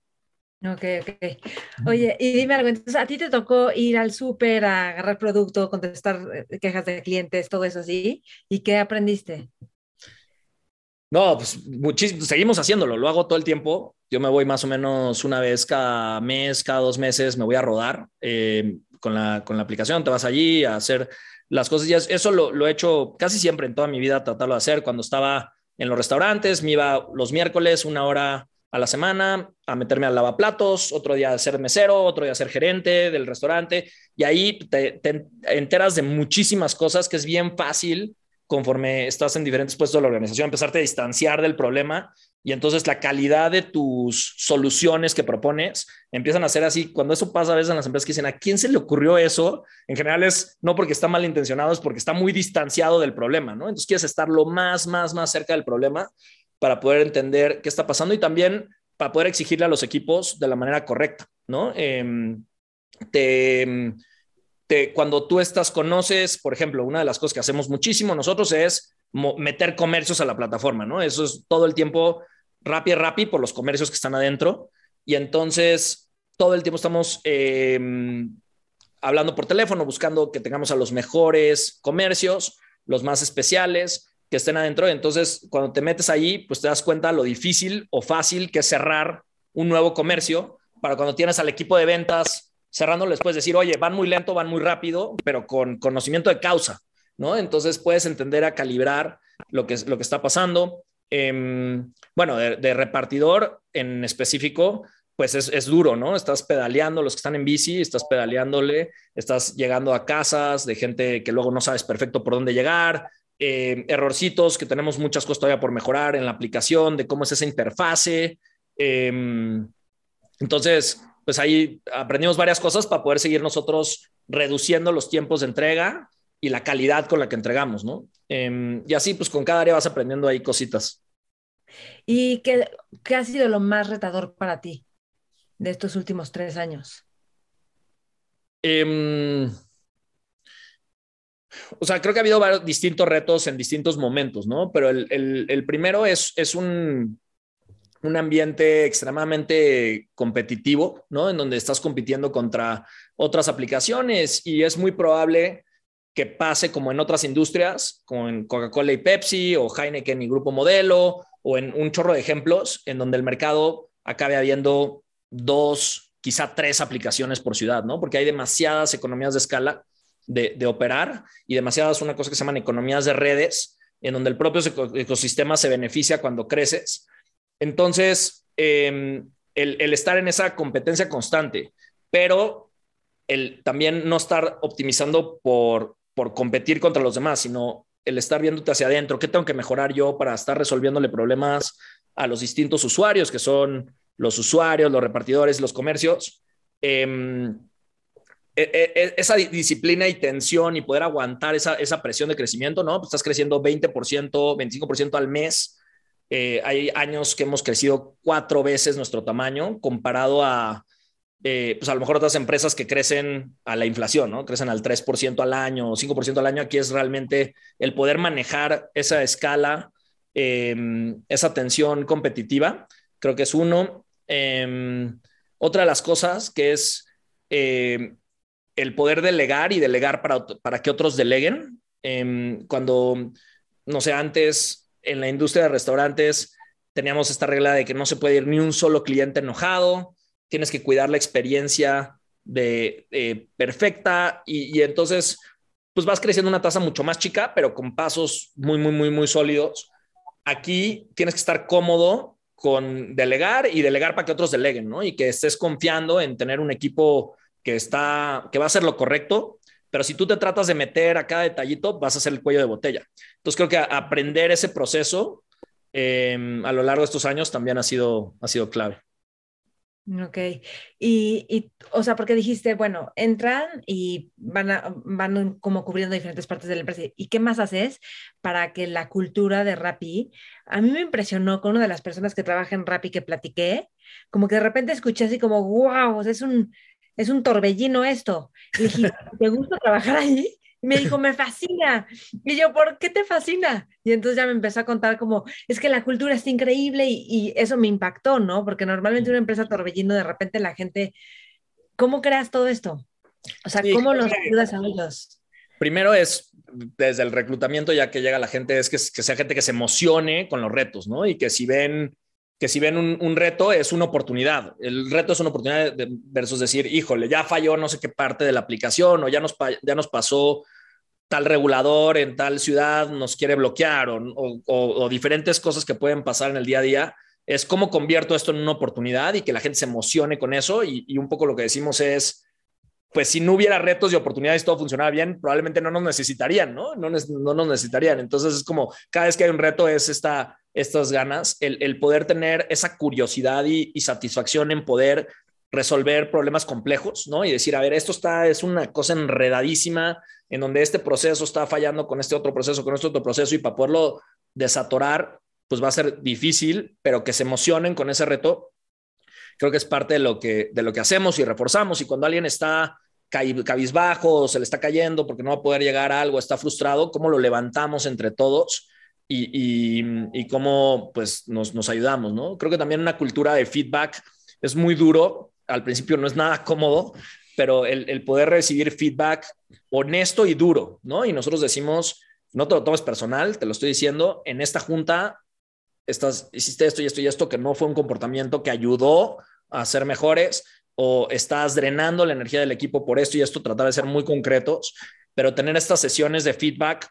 Ok, ok. Oye, y dime algo, entonces a ti te tocó ir al súper a agarrar producto, contestar eh, quejas de clientes, todo eso así, ¿y qué aprendiste? No, pues muchísimo, seguimos haciéndolo, lo hago todo el tiempo. Yo me voy más o menos una vez cada mes, cada dos meses, me voy a rodar eh, con, la, con la aplicación, te vas allí a hacer las cosas. Y eso lo, lo, he hecho casi siempre en toda mi vida, tratarlo de hacer. Cuando estaba en los restaurantes, me iba los miércoles una hora a la semana a meterme al lavaplatos, otro día a ser mesero, otro día a ser gerente del restaurante, y ahí te, enteras de muchísimas cosas que es bien fácil conforme estás en diferentes puestos de la organización, empezarte a distanciar del problema y entonces la calidad de tus soluciones que propones empiezan a ser así. Cuando eso pasa a veces en las empresas que dicen, ¿a quién se le ocurrió eso? En general es no porque está mal intencionado, es porque está muy distanciado del problema, ¿no? Entonces quieres estar lo más, más, más cerca del problema para poder entender qué está pasando y también para poder exigirle a los equipos de la manera correcta, ¿no? Em, te, cuando tú estás, conoces, por ejemplo, una de las cosas que hacemos muchísimo nosotros es meter comercios a la plataforma, ¿no? Eso es todo el tiempo rápido, rápido por los comercios que están adentro. Y entonces, todo el tiempo estamos em, hablando por teléfono, buscando que tengamos a los mejores comercios, los más especiales, que estén adentro. Entonces, cuando te metes allí, pues te das cuenta lo difícil o fácil que es cerrar un nuevo comercio para cuando tienes al equipo de ventas cerrando, les puedes decir, oye, van muy lento, van muy rápido, pero con conocimiento de causa, ¿no? Entonces puedes entender a calibrar lo que, lo que está pasando. Em, bueno, de, repartidor en específico, pues es, es, duro, ¿no? Estás pedaleando, los que están en bici, estás pedaleándole, estás llegando a casas de gente que luego no sabes perfecto por dónde llegar, eh, errorcitos, que tenemos muchas cosas todavía por mejorar en la aplicación, de cómo es esa interfase. Em, entonces, pues ahí aprendimos varias cosas para poder seguir nosotros reduciendo los tiempos de entrega y la calidad con la que entregamos, ¿no? Em, y así, pues con cada área vas aprendiendo ahí cositas. ¿Y qué, qué ha sido lo más retador para ti de estos últimos tres años? Eh, o sea, creo que ha habido varios distintos retos en distintos momentos, ¿no? Pero el, primero es, es un, un, ambiente extremadamente competitivo, ¿no? En donde estás compitiendo contra otras aplicaciones y es muy probable que pase como en otras industrias, como en Coca-Cola y Pepsi o Heineken y Grupo Modelo o en un chorro de ejemplos en donde el mercado acabe habiendo dos, quizá tres aplicaciones por ciudad, ¿no? Porque hay demasiadas economías de escala de, operar y demasiadas una cosa que se llaman economías de redes, en donde el propio ecosistema se beneficia cuando creces. Entonces, em, el, estar en esa competencia constante, pero el también no estar optimizando por, por competir contra los demás, sino el estar viéndote hacia adentro, qué tengo que mejorar yo para estar resolviéndole problemas a los distintos usuarios, que son los usuarios, los repartidores, los comercios. Eh, esa disciplina y tensión y poder aguantar esa, esa presión de crecimiento, ¿no? Pues estás creciendo 20%, 25% al mes. Eh, hay años que hemos crecido cuatro veces nuestro tamaño comparado a, eh, pues a lo mejor otras empresas que crecen a la inflación, ¿no? Crecen al 3% al año o 5% al año. Aquí es realmente el poder manejar esa escala, em, esa tensión competitiva. Creo que es uno. Em, otra de las cosas que es em, el poder delegar y delegar para, para que otros deleguen. Cuando, no sé, antes en la industria de restaurantes teníamos esta regla de que no se puede ir ni un solo cliente enojado, tienes que cuidar la experiencia de eh, perfecta y, y, entonces pues vas creciendo una tasa mucho más chica, pero con pasos muy, muy, muy, muy sólidos. Aquí tienes que estar cómodo con delegar y delegar para que otros deleguen, ¿no? Y que estés confiando en tener un equipo que está, que va a hacer lo correcto, pero si tú te tratas de meter a cada detallito, vas a hacer el cuello de botella. Entonces creo que aprender ese proceso em, a lo largo de estos años también ha sido, ha sido clave. Ok, y, y, o sea, porque dijiste, bueno, entran y van, a, van como cubriendo diferentes partes de la empresa. ¿Y qué más haces para que la cultura de Rappi? A mí me impresionó con una de las personas que trabaja en Rappi que platiqué, como que de repente escuché así como, wow, es un, es un torbellino esto. Y dije, ¿te gusta trabajar ahí? Me dijo, me fascina. Y yo, ¿por qué te fascina? Y entonces ya me empezó a contar como, es que la cultura está increíble y, eso me impactó, ¿no? Porque normalmente una empresa torbellino, de repente la gente, ¿cómo creas todo esto? O sea, ¿cómo los ayudas a ellos? Primero es desde el reclutamiento, ya que llega la gente, es que, que sea gente que se emocione con los retos, ¿no? Y que si ven que si ven un, reto es una oportunidad. El reto es una oportunidad versus decir, híjole, ya falló no sé qué parte de la aplicación o ya nos, ya nos pasó tal regulador en tal ciudad, nos quiere bloquear o, diferentes cosas que pueden pasar en el día a día. Es cómo convierto esto en una oportunidad y que la gente se emocione con eso. Y, y un poco lo que decimos es, pues si no hubiera retos y oportunidades todo funcionara bien, probablemente no nos necesitarían, ¿no? No, no nos necesitarían. Entonces es como cada vez que hay un reto es esta, estas ganas, el, poder tener esa curiosidad y, satisfacción en poder resolver problemas complejos, ¿no? Y decir, a ver, esto está, es una cosa enredadísima en donde este proceso está fallando con este otro proceso, con este otro proceso y para poderlo desatorar, pues va a ser difícil, pero que se emocionen con ese reto creo que es parte de lo que, de lo que hacemos y reforzamos. Y cuando alguien está cabizbajo, se le está cayendo porque no va a poder llegar a algo, está frustrado, ¿cómo lo levantamos entre todos? Y, y, cómo pues nos, nos, ayudamos, ¿no? Creo que también una cultura de feedback es muy duro, al principio no es nada cómodo, pero el, el, poder recibir feedback honesto y duro, ¿no? Y nosotros decimos, no te lo tomes personal, te lo estoy diciendo, en esta junta estás, hiciste esto y esto y esto, que no fue un comportamiento que ayudó a ser mejores, o estás drenando la energía del equipo por esto y esto, tratar de ser muy concretos, pero tener estas sesiones de feedback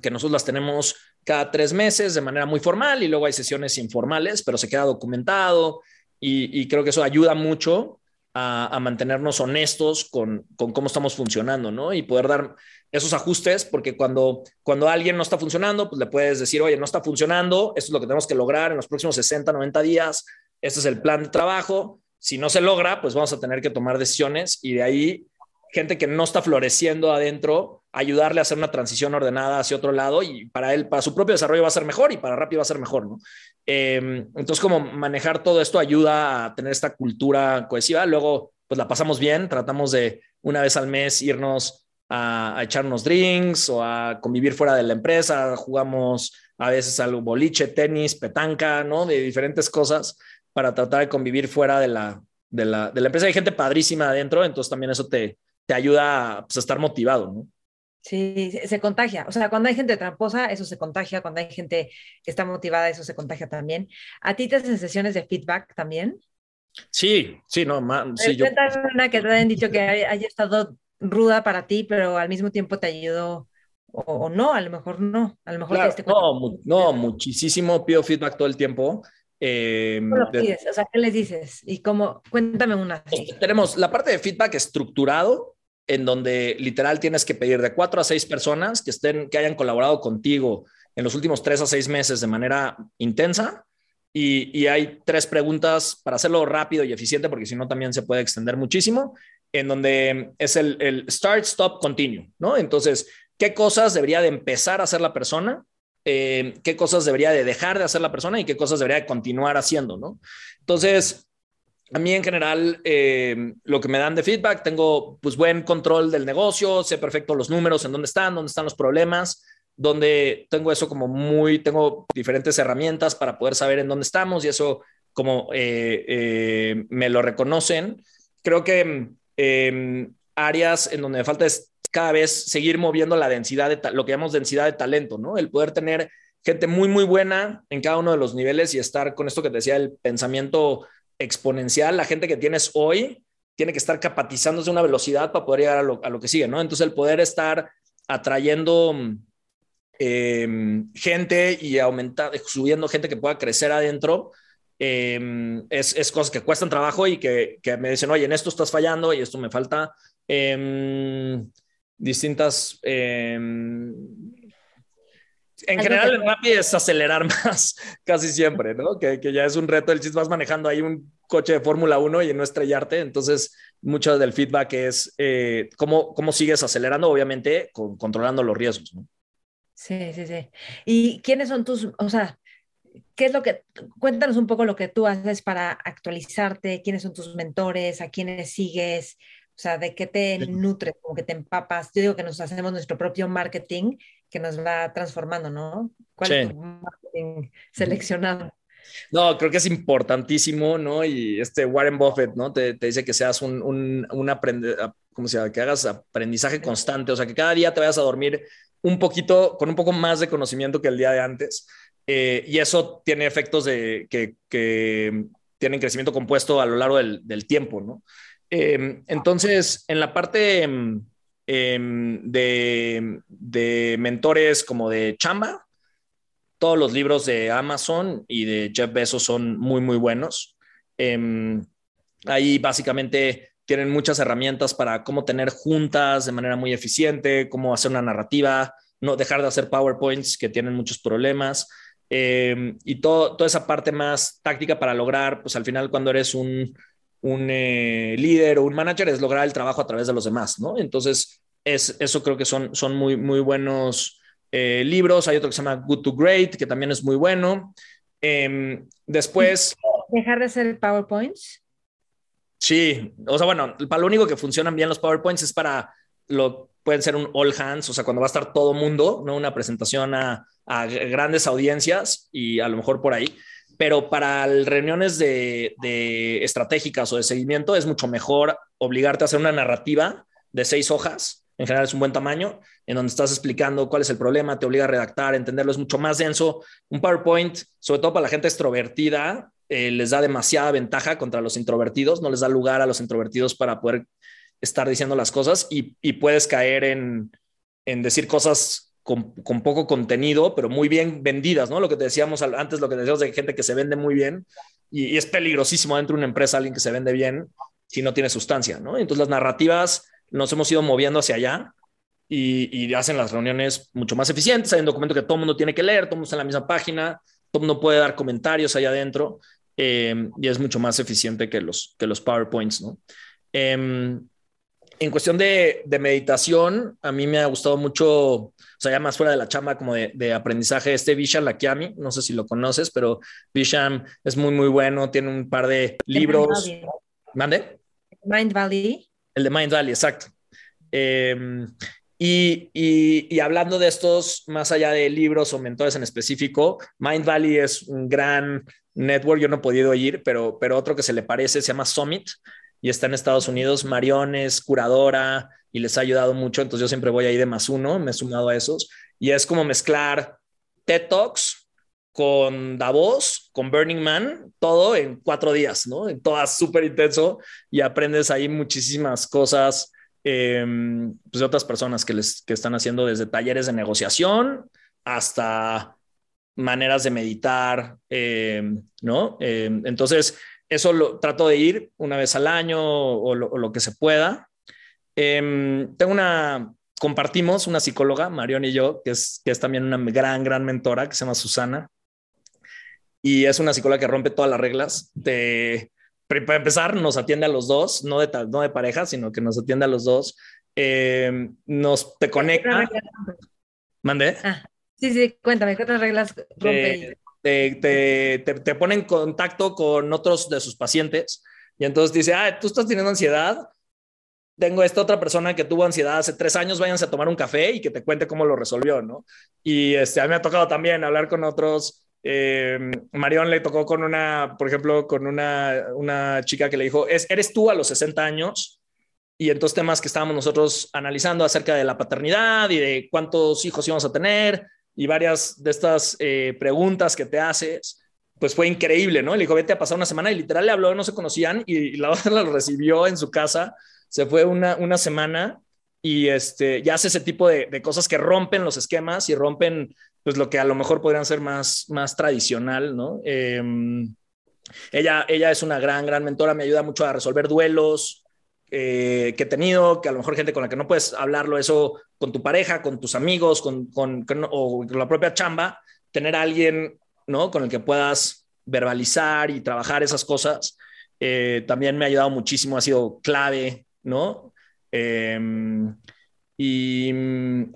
que nosotros las tenemos cada tres meses de manera muy formal y luego hay sesiones informales, pero se queda documentado y, creo que eso ayuda mucho a, mantenernos honestos con, cómo estamos funcionando, ¿no? Y poder dar esos ajustes, porque cuando, cuando alguien no está funcionando, pues le puedes decir, oye, no está funcionando, esto es lo que tenemos que lograr en los próximos 60, 90 días, este es el plan de trabajo, si no se logra, pues vamos a tener que tomar decisiones y de ahí gente que no está floreciendo adentro, ayudarle a hacer una transición ordenada hacia otro lado y para él, para su propio desarrollo va a ser mejor y para Rappi va a ser mejor, ¿no? Em, entonces, como manejar todo esto ayuda a tener esta cultura cohesiva. Luego, pues la pasamos bien, tratamos de una vez al mes irnos a, echar unos drinks o a convivir fuera de la empresa. Jugamos a veces algo boliche, tenis, petanca, ¿no? De diferentes cosas para tratar de convivir fuera de la, de la, de la empresa. Hay gente padrísima adentro, entonces también eso te, te ayuda pues, a estar motivado, ¿no? Sí, se contagia. O sea, cuando hay gente tramposa, eso se contagia. Cuando hay gente que está motivada, eso se contagia también. ¿A ti te hacen sesiones de feedback también? Sí, sí, no, sí, yo... una que te hayan dicho que haya estado ruda para ti, pero al mismo tiempo te ayudó o, no, a lo mejor no, a lo mejor no, no, muchísimo pido feedback todo el tiempo. Eh, ¿Cómo lo pides? O sea, ¿qué les dices? Y cómo, cuéntame una. Tenemos la parte de feedback estructurado, en donde literal tienes que pedir de cuatro a seis personas que estén, que hayan colaborado contigo en los últimos tres a seis meses de manera intensa. Y, y hay tres preguntas para hacerlo rápido y eficiente, porque si no también se puede extender muchísimo en donde es el, start, stop, continue, ¿no? Entonces, ¿qué cosas debería de empezar a hacer la persona? Eh, ¿Qué cosas debería de dejar de hacer la persona y qué cosas debería de continuar haciendo, ¿no? Entonces, a mí en general, eh, lo que me dan de feedback, tengo pues buen control del negocio, sé perfecto los números, en dónde están, dónde están los problemas, donde tengo eso como muy, tengo diferentes herramientas para poder saber en dónde estamos y eso como eh, me lo reconocen. Creo que Em, áreas en donde me falta es cada vez seguir moviendo la densidad de lo que llamamos densidad de talento, ¿no? El poder tener gente muy, muy buena en cada uno de los niveles y estar con esto que te decía, el pensamiento exponencial, la gente que tienes hoy tiene que estar capatizándose a una velocidad para poder llegar a lo, que sigue, ¿no? Entonces el poder estar atrayendo em, gente y aumentar, subiendo gente que pueda crecer adentro, em, es, es, cosas que cuestan trabajo y que, que, me dicen, oye, en esto estás fallando y esto me falta. Eh, distintas... Em, en general, en Rappi es acelerar más, casi siempre, ¿no? Que, que, ya es un reto. El chiste vas manejando ahí un coche de Fórmula 1 y no estrellarte. Entonces, mucho del feedback es eh, cómo, cómo sigues acelerando, obviamente, con, controlando los riesgos, ¿no? Sí, sí, sí. ¿Y quiénes son tus, o sea, qué es lo que, cuéntanos un poco lo que tú haces para actualizarte, quiénes son tus mentores, a quiénes sigues, sea, de qué te nutres, como que te empapas. Yo digo que nos hacemos nuestro propio marketing que nos va transformando, ¿no? ¿Cuál es tu marketing seleccionado? No, creo que es importantísimo, ¿no? Y este Warren Buffett, ¿no? Te, te dice que seas un, un, un como se que hagas aprendizaje constante, o sea, que cada día te vayas a dormir un poquito, con un poco más de conocimiento que el día de antes. Eh, y eso tiene efectos de que, que, tienen crecimiento compuesto a lo largo del, del tiempo, ¿no? Eh, entonces, en la parte eh, de, de, mentores como de chamba, todos los libros de Amazon y de Jeff Bezos son muy, muy buenos. Em, ahí básicamente tienen muchas herramientas para cómo tener juntas de manera muy eficiente, cómo hacer una narrativa, no dejar de hacer PowerPoints que tienen muchos problemas. Em, y todo, toda esa parte más táctica para lograr, pues al final cuando eres un, un eh, líder o un manager es lograr el trabajo a través de los demás, ¿no? Entonces, es, eso creo que son, son muy, muy buenos eh, libros. Hay otro que se llama Good to Great, que también es muy bueno. Em, después... ¿Dejar de hacer PowerPoints? Sí, o sea, bueno, para lo único que funcionan bien los PowerPoints es para lo pueden ser un all hands, o sea, cuando va a estar todo mundo, ¿no? Una presentación a, a grandes audiencias y a lo mejor por ahí pero para reuniones de, estratégicas o de seguimiento es mucho mejor obligarte a hacer una narrativa de seis hojas, en general es un buen tamaño, en donde estás explicando cuál es el problema, te obliga a redactar, entenderlo, es mucho más denso. Un PowerPoint, sobre todo para la gente extrovertida, eh, les da demasiada ventaja contra los introvertidos, no les da lugar a los introvertidos para poder estar diciendo las cosas y, puedes caer en, en decir cosas con, poco contenido, pero muy bien vendidas, ¿no? Lo que te decíamos antes, lo que decíamos de gente que se vende muy bien y, es peligrosísimo dentro de una empresa alguien que se vende bien si no tiene sustancia, ¿no? Entonces las narrativas nos hemos ido moviendo hacia allá y, hacen las reuniones mucho más eficientes. Hay un documento que todo el mundo tiene que leer, todo el mundo está en la misma página, todo el mundo puede dar comentarios allá adentro eh, y es mucho más eficiente que los, que los PowerPoints, ¿no? Em, en cuestión de, de, meditación, a mí me ha gustado mucho, sea, ya más fuera de la chamba como de, de aprendizaje, este Vishal Lakiami, no sé si lo conoces, pero Visham es muy, muy bueno, tiene un par de libros. ¿Mande? Mind Valley. El de Mind Valley, exacto. Eh, y, y, y, hablando de estos, más allá de libros o mentores en específico, Mind Valley es un gran network, yo no he podido ir, pero, pero otro que se le parece se llama Summit, y está en Estados Unidos. Marion es curadora y les ha ayudado mucho, entonces yo siempre voy ahí de más uno, me he sumado a esos. Y es como mezclar TED Talks con Davos, con Burning Man, todo en cuatro días, ¿no? En todas súper intenso y aprendes ahí muchísimas cosas eh, pues de otras personas que, les, que están haciendo desde talleres de negociación hasta maneras de meditar, eh, ¿no? Eh, entonces, eso lo trato de ir una vez al año o lo, que se pueda. Em, tengo una, compartimos una psicóloga, Marion y yo, que es, que es también una gran, gran mentora, que se llama Susana. Y es una psicóloga que rompe todas las reglas. De, para empezar, nos atiende a los dos, no de, no de pareja, sino que nos atiende a los dos. Em, nos te conecta. ¿Mande? Ah, sí, sí, cuéntame, ¿qué otras reglas rompe? te, te, te, pone en contacto con otros de sus pacientes y entonces dice, ah, tú estás teniendo ansiedad, tengo esta otra persona que tuvo ansiedad hace tres años, váyanse a tomar un café y que te cuente cómo lo resolvió, ¿no? Y este, a mí me ha tocado también hablar con otros. Eh, Marión le tocó con una, por ejemplo, con una, una chica que le dijo, ¿Es, ¿eres tú a los 60 años? Y entonces temas que estábamos nosotros analizando acerca de la paternidad y de cuántos hijos íbamos a tener y varias de estas eh, preguntas que te haces, pues fue increíble, ¿no? Le dijo, vete a pasar una semana y literal le habló, no se conocían y, la otra la recibió en su casa, se fue una, una semana y este, ya hace ese tipo de, de, cosas que rompen los esquemas y rompen pues lo que a lo mejor podrían ser más, más tradicional, ¿no? Eh, ella, ella es una gran, gran mentora, me ayuda mucho a resolver duelos eh, que he tenido, que a lo mejor gente con la que no puedes hablarlo eso con tu pareja, con tus amigos, con, con, o con la propia chamba, tener a alguien ¿no? con el que puedas verbalizar y trabajar esas cosas, eh, también me ha ayudado muchísimo, ha sido clave, ¿no? Em, y mm,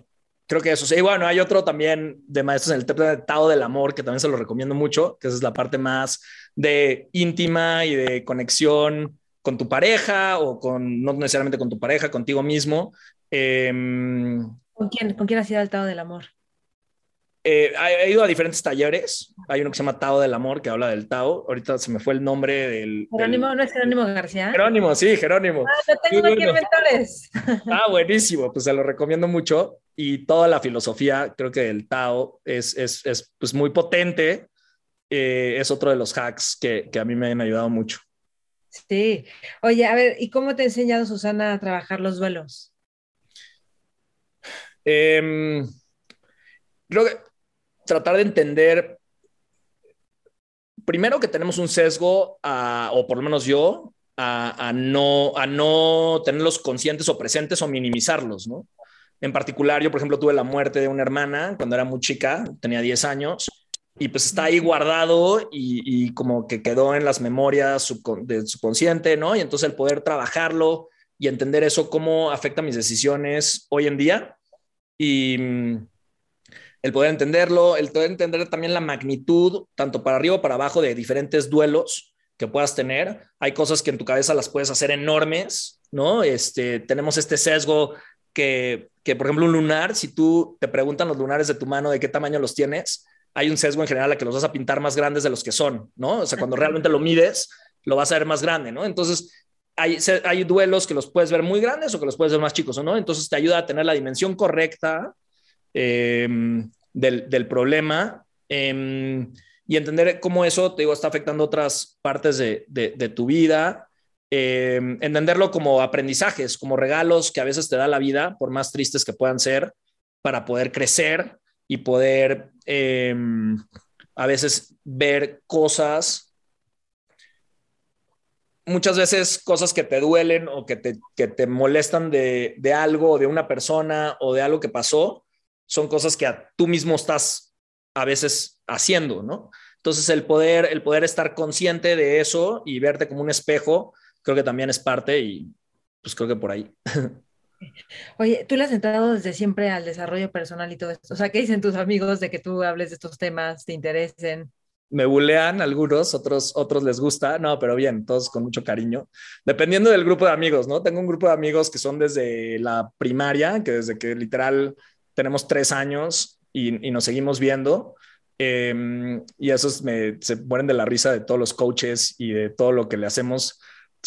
creo que eso. Y bueno, hay otro también de maestros en el tratado del amor, que también se lo recomiendo mucho, que esa es la parte más de íntima y de conexión con tu pareja o con, no necesariamente con tu pareja, contigo mismo. Em, ¿Con quién? ¿Con quién ha sido el Tao del amor? Eh, he ido a diferentes talleres. Hay uno que se llama Tao del Amor, que habla del Tao. Ahorita se me fue el nombre del. Jerónimo, ¿no es Jerónimo García? Jerónimo, sí, Jerónimo. Ah, lo tengo aquí mentores. Ah, buenísimo. Pues se lo recomiendo mucho. Y toda la filosofía, creo que el Tao es, es, es pues muy potente. Eh, es otro de los hacks que, que a mí me han ayudado mucho. Sí. Oye, a ver, ¿y cómo te ha enseñado Susana a trabajar los duelos? Eh, creo que tratar de entender, primero que tenemos un sesgo, o por lo menos yo, a, no, a no tenerlos conscientes o presentes o minimizarlos, ¿no? En particular, yo, por ejemplo, tuve la muerte de una hermana cuando era muy chica, tenía 10 años, y pues está ahí guardado y, como que quedó en las memorias del subconsciente, ¿no? Y entonces el poder trabajarlo y entender eso, cómo afecta mis decisiones hoy en día. Y, el poder entenderlo, el poder entender también la magnitud, tanto para arriba o para abajo, de diferentes duelos que puedas tener. Hay cosas que en tu cabeza las puedes hacer enormes, ¿no? Este, tenemos este sesgo que, que, por ejemplo, un lunar, si tú te preguntan los lunares de tu mano de qué tamaño los tienes, hay un sesgo en general a que los vas a pintar más grandes de los que son, ¿no? O sea, cuando realmente lo mides, lo vas a ver más grande, ¿no? Entonces, hay, hay duelos que los puedes ver muy grandes o que los puedes ver más chicos, ¿no? Entonces, te ayuda a tener la dimensión correcta Em, del, problema em, y entender cómo eso, te digo, está afectando otras partes de, tu vida. Em, entenderlo como aprendizajes, como regalos que a veces te da la vida, por más tristes que puedan ser, para poder crecer y poder a veces ver cosas muchas veces cosas que te duelen o que te, que te molestan de, de, algo, de una persona o de algo que pasó, son cosas que tú mismo estás a veces haciendo, ¿no? Entonces el poder, el poder estar consciente de eso y verte como un espejo, creo que también es parte y pues creo que por ahí. Oye, tú le has entrado desde siempre al desarrollo personal y todo esto. O sea, ¿qué dicen tus amigos de que tú hables de estos temas, te interesen? Me bulean algunos, otros, otros les gusta, no, pero bien, todos con mucho cariño. Dependiendo del grupo de amigos, ¿no? Tengo un grupo de amigos que son desde la primaria, que desde que literal tenemos tres años y, nos seguimos viendo. Em, y esos me, se mueren de la risa de todos los coaches y de todo lo que le hacemos.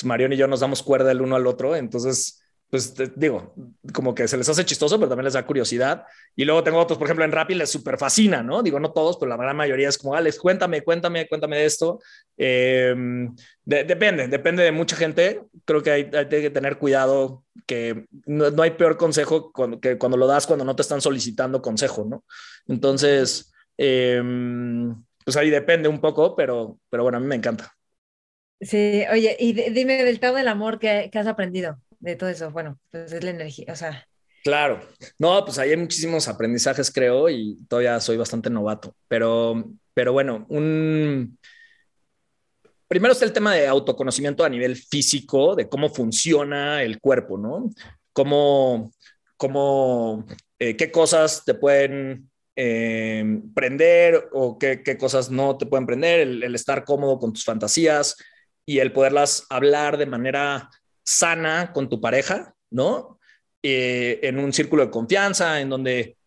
Marión y yo nos damos cuerda el uno al otro, entonces pues digo, como que se les hace chistoso, pero también les da curiosidad. Y luego tengo otros, por ejemplo, en Rappi les súper fascina, ¿no? Digo, no todos, pero la gran mayoría es como, Alex, cuéntame, cuéntame, cuéntame de esto. Em, depende, depende de mucha gente. Creo que hay, que tener cuidado, que no, hay peor consejo que cuando lo das cuando no te están solicitando consejo, ¿no? Entonces, em, pues ahí depende un poco, pero, pero bueno, a mí me encanta. Sí, oye, y dime del estado del amor que, que has aprendido de todo eso? Bueno, pues es la energía, o sea. Claro, no, pues ahí hay muchísimos aprendizajes, creo, y todavía soy bastante novato, pero, pero bueno, un... Primero está el tema de autoconocimiento a nivel físico, de cómo funciona el cuerpo, ¿no? Cómo, cómo eh, qué cosas te pueden eh, prender o qué, qué, cosas no te pueden prender, el, el estar cómodo con tus fantasías y el poderlas hablar de manera sana con tu pareja, ¿no? Eh, en un círculo de confianza, en donde,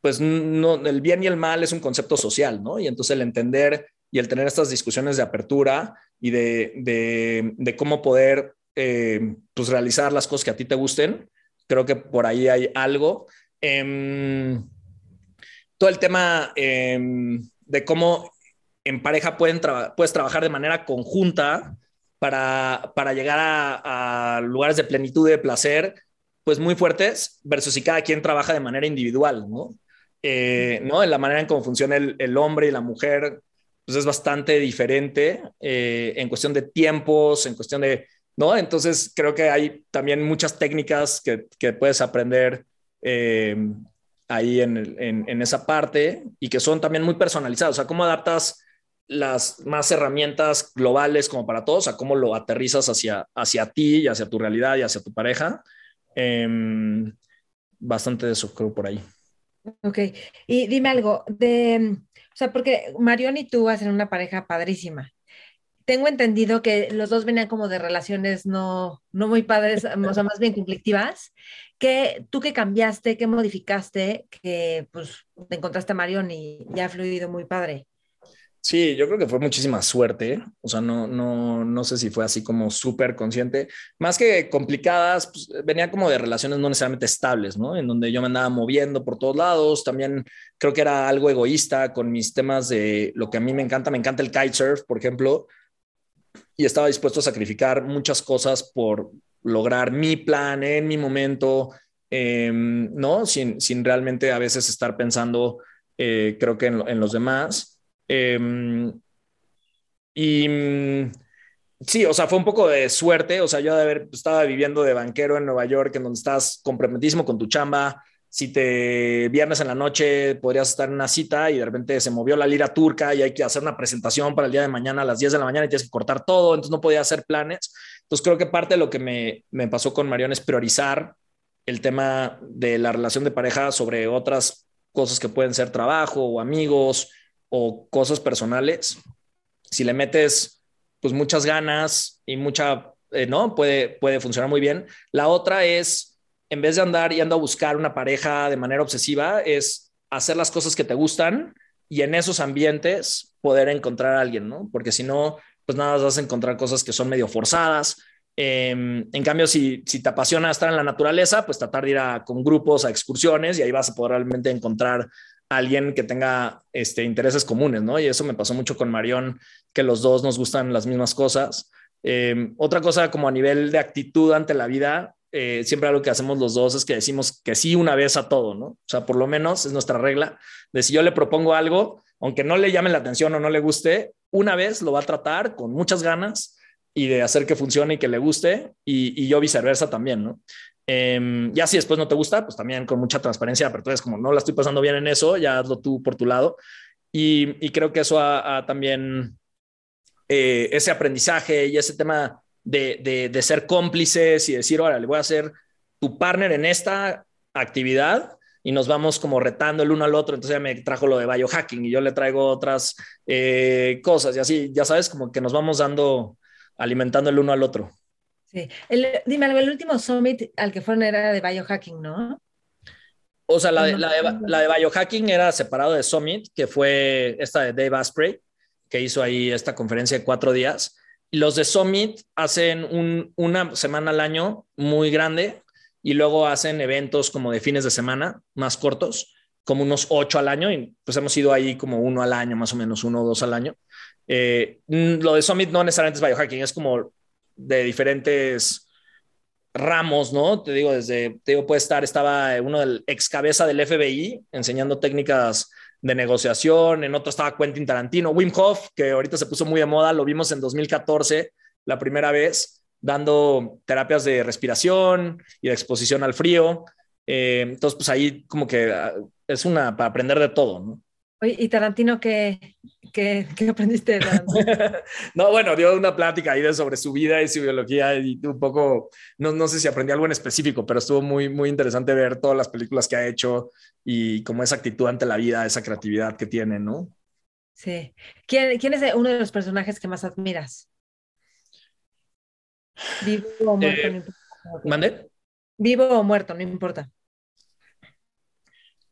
pues, no, el bien y el mal es un concepto social, ¿no? Y entonces el entender y el tener estas discusiones de apertura y de, cómo poder, eh, pues, realizar las cosas que a ti te gusten, creo que por ahí hay algo. Em, todo el tema em, de cómo en pareja pueden puedes trabajar de manera conjunta para, llegar a, lugares de plenitud de placer, pues muy fuertes, versus si cada quien trabaja de manera individual, ¿no? Eh, ¿no? En la manera en cómo funciona el, hombre y la mujer pues es bastante diferente eh, en cuestión de tiempos, en cuestión de, ¿no? Entonces creo que hay también muchas técnicas que, que puedes aprender eh, ahí en, en, esa parte y que son también muy personalizadas. O sea, cómo adaptas las más herramientas globales como para todos, a cómo lo aterrizas hacia, hacia ti y hacia tu realidad y hacia tu pareja. Em, bastante de eso creo por ahí. Ok, y dime algo, de, o sea, porque Marion y tú hacen una pareja padrísima. Tengo entendido que los dos venían como de relaciones no, no muy padres, o sea, más bien conflictivas. ¿Qué, ¿Tú qué cambiaste, qué modificaste, que pues te encontraste a Marion y ya ha fluido muy padre? Sí, yo creo que fue muchísima suerte. O sea, no, no, no sé si fue así como súper consciente. Más que complicadas, pues, venía como de relaciones no necesariamente estables, ¿no? En donde yo me andaba moviendo por todos lados. También creo que era algo egoísta con mis temas de lo que a mí me encanta. Me encanta el kitesurf, por ejemplo. Y estaba dispuesto a sacrificar muchas cosas por lograr mi plan en mi momento, em, ¿no? Sin, sin realmente a veces estar pensando, eh, creo que en los demás. Em, y mm, sí, o sea, fue un poco de suerte. O sea, yo de haber estaba viviendo de banquero en Nueva York, en donde estás comprometidísimo con tu chamba. Si te viernes en la noche podrías estar en una cita y de repente se movió la lira turca y hay que hacer una presentación para el día de mañana a las 10 de la mañana y tienes que cortar todo, entonces no podía hacer planes. Entonces creo que parte de lo que me, me pasó con Marion es priorizar el tema de la relación de pareja sobre otras cosas que pueden ser trabajo o amigos o cosas personales, si le metes pues muchas ganas y mucha, eh, ¿no? Puede, puede funcionar muy bien. La otra es, en vez de andar yendo a buscar una pareja de manera obsesiva, es hacer las cosas que te gustan y en esos ambientes poder encontrar a alguien, ¿no? Porque si no, pues nada, vas a encontrar cosas que son medio forzadas. Em, en cambio, si, si te apasiona estar en la naturaleza, pues tratar de ir con grupos a excursiones y ahí vas a poder realmente encontrar alguien que tenga este, intereses comunes, ¿no? Y eso me pasó mucho con Marión, que los dos nos gustan las mismas cosas. Em, otra cosa como a nivel de actitud ante la vida, eh, siempre algo que hacemos los dos es que decimos que sí una vez a todo, ¿no? O sea, por lo menos es nuestra regla de si yo le propongo algo, aunque no le llame la atención o no le guste, una vez lo va a tratar con muchas ganas y de hacer que funcione y que le guste y, y yo viceversa también, ¿no? Eh, ya si después no te gusta, pues también con mucha transparencia, pero tú eres como no la estoy pasando bien en eso, ya hazlo tú por tu lado. Y, creo que eso ha, también eh, ese aprendizaje y ese tema de, de, ser cómplices y decir, ahora le voy a ser tu partner en esta actividad y nos vamos como retando el uno al otro. Entonces ya me trajo lo de biohacking y yo le traigo otras eh, cosas y así, ya sabes, como que nos vamos dando, alimentando el uno al otro. Sí. El, dime algo, el último summit al que fueron era de biohacking, ¿no? O sea, la de, la, de, biohacking era separado de Summit, que fue esta de Dave Asprey, que hizo ahí esta conferencia de cuatro días. Y los de Summit hacen un, una semana al año muy grande y luego hacen eventos como de fines de semana más cortos, como unos ocho al año. Y pues hemos ido ahí como uno al año, más o menos uno o dos al año. Eh, lo de Summit no necesariamente es biohacking, es como de diferentes ramos, ¿no? Te digo, desde, te digo, puede estar, estaba uno del ex cabeza del FBI enseñando técnicas de negociación, en otro estaba Quentin Tarantino, Wim Hof, que ahorita se puso muy de moda, lo vimos en 2014, la primera vez, dando terapias de respiración y de exposición al frío. Eh, entonces, pues ahí como que ah, es una para aprender de todo, ¿no? ¿Y Tarantino qué, qué, qué aprendiste? no, bueno, dio una plática ahí de sobre su vida y su biología y un poco, no, no sé si aprendí algo en específico, pero estuvo muy, muy interesante ver todas las películas que ha hecho y como esa actitud ante la vida, esa creatividad que tiene, ¿no? Sí. ¿Quién, quién es uno de los personajes que más admiras? Vivo o muerto, no importa. ¿Mande? Vivo o muerto, no importa.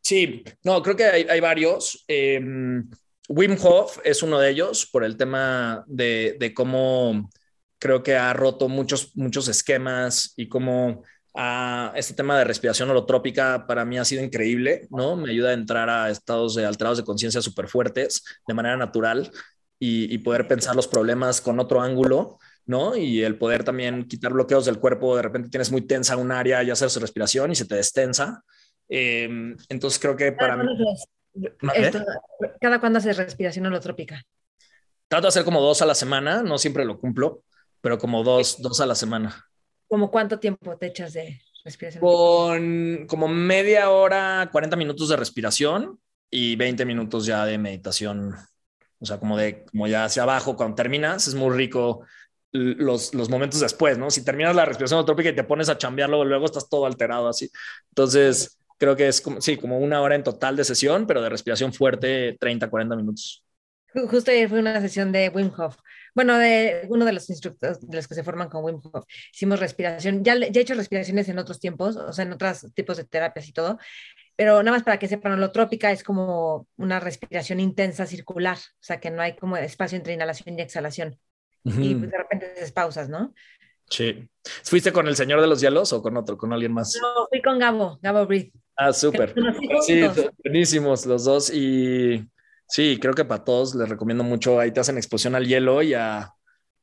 Sí, no, creo que hay, varios. Em, Wim Hof es uno de ellos por el tema de, cómo creo que ha roto muchos, muchos esquemas y cómo este tema de respiración holotrópica para mí ha sido increíble, ¿no? Me ayuda a entrar a estados de alterados de conciencia súper fuertes de manera natural y, poder pensar los problemas con otro ángulo, ¿no? Y el poder también quitar bloqueos del cuerpo, de repente tienes muy tensa un área y hacer su respiración y se te destensa entonces creo que para mí... ¿Cada cuándo haces respiración holotrópica? trato de hacer como dos a la semana, no siempre lo cumplo, pero como dos, dos a la semana. ¿Como cuánto tiempo te echas de respiración? Con como media hora, 40 minutos de respiración y 20 minutos ya de meditación. O sea, como de, como ya hacia abajo, cuando terminas, es muy rico los, los momentos después, ¿no? Si terminas la respiración autotrópica y te pones a chambearlo, luego estás todo alterado así. Entonces, creo que es como, sí, como una hora en total de sesión, pero de respiración fuerte, 30, 40 minutos. Justo ayer fue una sesión de Wim Hof. Bueno, de uno de los instructores de los que se forman con Wim Hof. Hicimos respiración. Ya, ya he hecho respiraciones en otros tiempos, o sea, en otros tipos de terapias y todo. Pero nada más para que sepan, holotrópica es como una respiración intensa circular, o sea, que no hay como espacio entre inhalación y exhalación. Y pues, de repente haces pausas, ¿no? Sí. ¿Fuiste con el señor de los hielos o con otro, con alguien más? No, fui con Gabo, Gabo Breathe. Ah, súper. Sí, buenísimos los dos. Y sí, creo que para todos les recomiendo mucho. Ahí te hacen exposición al hielo y a,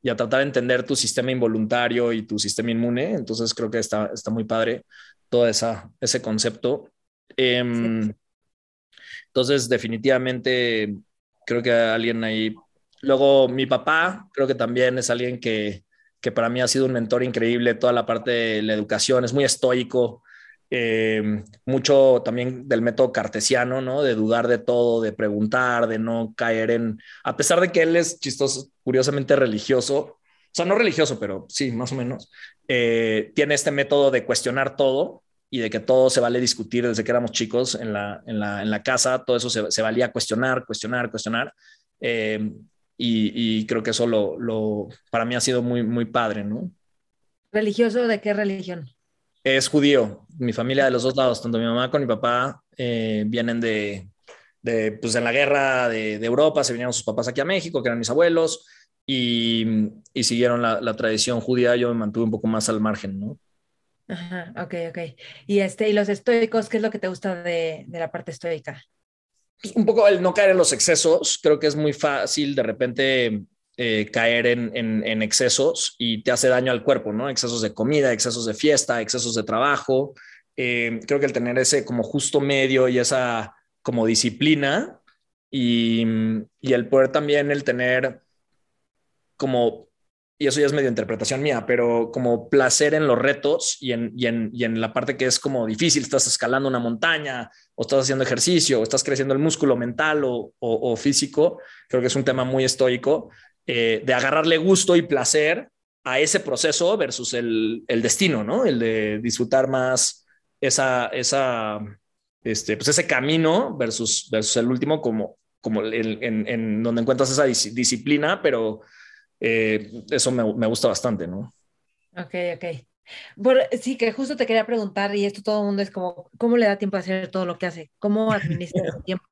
y a tratar de entender tu sistema involuntario y tu sistema inmune. Entonces creo que está, está muy padre todo esa, ese concepto. Em, entonces, definitivamente creo que alguien ahí. Luego, mi papá, creo que también es alguien que, que para mí ha sido un mentor increíble. Toda la parte de la educación es muy estoico eh, mucho también del método cartesiano, ¿no? De dudar de todo, de preguntar, de no caer en, a pesar de que él es chistoso, curiosamente religioso, o sea, no religioso, pero sí, más o menos, eh, tiene este método de cuestionar todo y de que todo se vale discutir desde que éramos chicos en la, en la, en la casa, todo eso se, se, valía cuestionar, cuestionar, cuestionar. Eh, y, y, creo que eso lo, lo, para mí ha sido muy, muy padre, ¿no? ¿Religioso de qué religión? Es judío. Mi familia de los dos lados, tanto mi mamá como mi papá, eh, vienen de, de, pues en la guerra de, de, Europa, se vinieron sus papás aquí a México, que eran mis abuelos, y, y siguieron la, la, tradición judía. Yo me mantuve un poco más al margen, ¿no? Ajá, ok, ok. Y, este, y los estoicos, ¿qué es lo que te gusta de, de la parte estoica? Pues un poco el no caer en los excesos. Creo que es muy fácil de repente eh, caer en, en, excesos y te hace daño al cuerpo, ¿no? Excesos de comida, excesos de fiesta, excesos de trabajo. Eh, creo que el tener ese como justo medio y esa como disciplina y, y el poder también el tener como y eso ya es medio interpretación mía, pero como placer en los retos y en, y, en, y en, la parte que es como difícil, estás escalando una montaña o estás haciendo ejercicio o estás creciendo el músculo mental o, o físico, creo que es un tema muy estoico eh, de agarrarle gusto y placer a ese proceso versus el, el, destino, ¿no? El de disfrutar más esa, esa, este, pues ese camino versus, versus el último como, como el, en, en, donde encuentras esa dis disciplina, pero eh, eso me, me, gusta bastante, ¿no? Ok, ok. Por, sí, que justo te quería preguntar, y esto todo el mundo es como, ¿cómo le da tiempo a hacer todo lo que hace? ¿Cómo administra su tiempo?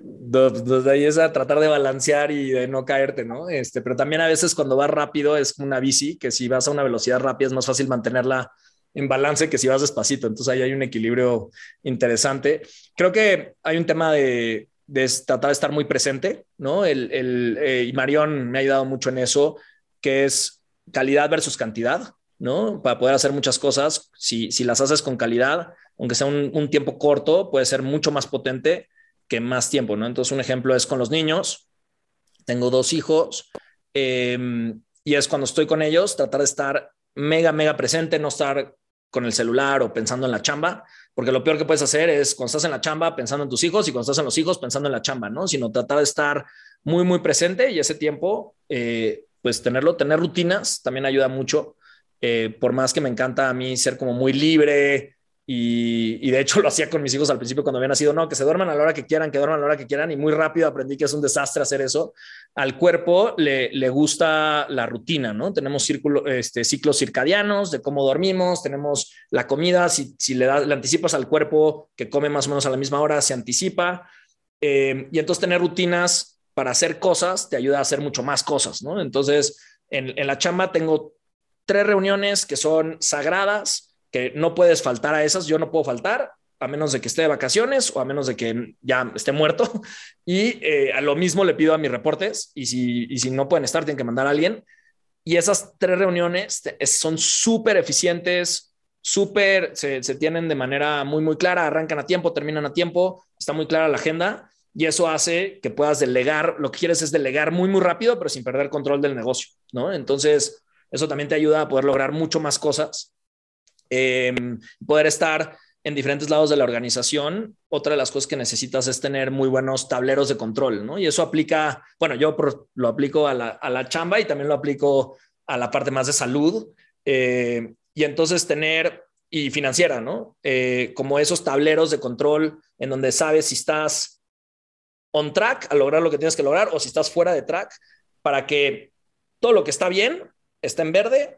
Desde ahí es a tratar de balancear y de no caerte, ¿no? Este, pero también a veces cuando vas rápido es una bici, que si vas a una velocidad rápida es más fácil mantenerla en balance que si vas despacito. Entonces ahí hay un equilibrio interesante. Creo que hay un tema de, de tratar de estar muy presente, ¿no? El, el eh, y Marión me ha ayudado mucho en eso, que es calidad versus cantidad, ¿no? Para poder hacer muchas cosas, si, si las haces con calidad, aunque sea un, un tiempo corto, puede ser mucho más potente que más tiempo, ¿no? Entonces, un ejemplo es con los niños. Tengo dos hijos eh, y es cuando estoy con ellos, tratar de estar mega, mega presente, no estar con el celular o pensando en la chamba, porque lo peor que puedes hacer es cuando estás en la chamba pensando en tus hijos y cuando estás en los hijos pensando en la chamba, ¿no? Sino tratar de estar muy, muy presente y ese tiempo, eh, pues tenerlo, tener rutinas también ayuda mucho. Eh, por más que me encanta a mí ser como muy libre, y, de hecho lo hacía con mis hijos al principio cuando habían nacido, no, que se duerman a la hora que quieran, que duerman a la hora que quieran. Y muy rápido aprendí que es un desastre hacer eso. Al cuerpo le, le gusta la rutina, ¿no? Tenemos círculo, este, ciclos circadianos de cómo dormimos, tenemos la comida, si, si le, da, le anticipas al cuerpo que come más o menos a la misma hora, se anticipa. Eh, y entonces tener rutinas para hacer cosas te ayuda a hacer mucho más cosas, ¿no? Entonces, en, en la chamba tengo tres reuniones que son sagradas que no puedes faltar a esas, yo no puedo faltar a menos de que esté de vacaciones o a menos de que ya esté muerto. Y eh, a lo mismo le pido a mis reportes y si, y si no pueden estar, tienen que mandar a alguien. Y esas tres reuniones son súper eficientes, súper, se, se, tienen de manera muy, muy clara, arrancan a tiempo, terminan a tiempo, está muy clara la agenda y eso hace que puedas delegar, lo que quieres es delegar muy, muy rápido, pero sin perder control del negocio, ¿no? Entonces, eso también te ayuda a poder lograr mucho más cosas, em, poder estar en diferentes lados de la organización. Otra de las cosas que necesitas es tener muy buenos tableros de control, ¿no? Y eso aplica, bueno, yo lo aplico a la, a la chamba y también lo aplico a la parte más de salud. Eh, y entonces tener, y financiera, ¿no? Eh, como esos tableros de control en donde sabes si estás on track a lograr lo que tienes que lograr o si estás fuera de track para que todo lo que está bien está en verde.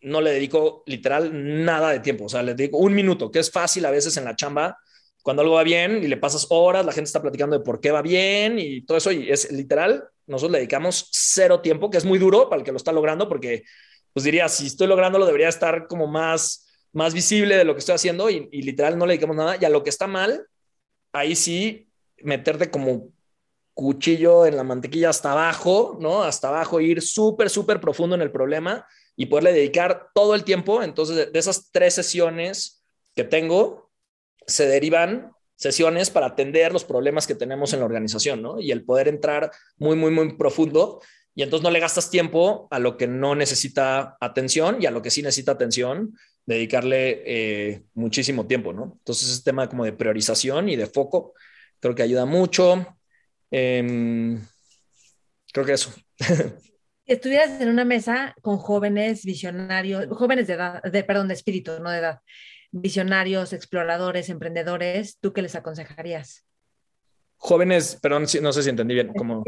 No le dedico literal nada de tiempo, o sea, le dedico un minuto, que es fácil a veces en la chamba, cuando algo va bien y le pasas horas, la gente está platicando de por qué va bien y todo eso, y es literal, nosotros le dedicamos cero tiempo, que es muy duro para el que lo está logrando, porque pues diría, si estoy lográndolo, debería estar como más, más visible de lo que estoy haciendo y, literal no le dedicamos nada. Y a lo que está mal, ahí sí meterte como cuchillo en la mantequilla hasta abajo, ¿no? Hasta abajo, ir súper, súper profundo en el problema y poderle dedicar todo el tiempo. Entonces, de esas tres sesiones que tengo, se derivan sesiones para atender los problemas que tenemos en la organización, ¿no? Y el poder entrar muy, muy, muy profundo y entonces no le gastas tiempo a lo que no necesita atención y a lo que sí necesita atención, dedicarle eh, muchísimo tiempo, ¿no? Entonces es tema como de priorización y de foco, creo que ayuda mucho. Em, creo que eso. Estuvieras en una mesa con jóvenes visionarios, jóvenes de edad, de, perdón, de espíritu, no de edad, visionarios, exploradores, emprendedores, ¿tú qué les aconsejarías? Jóvenes, perdón, no sé si entendí bien, como...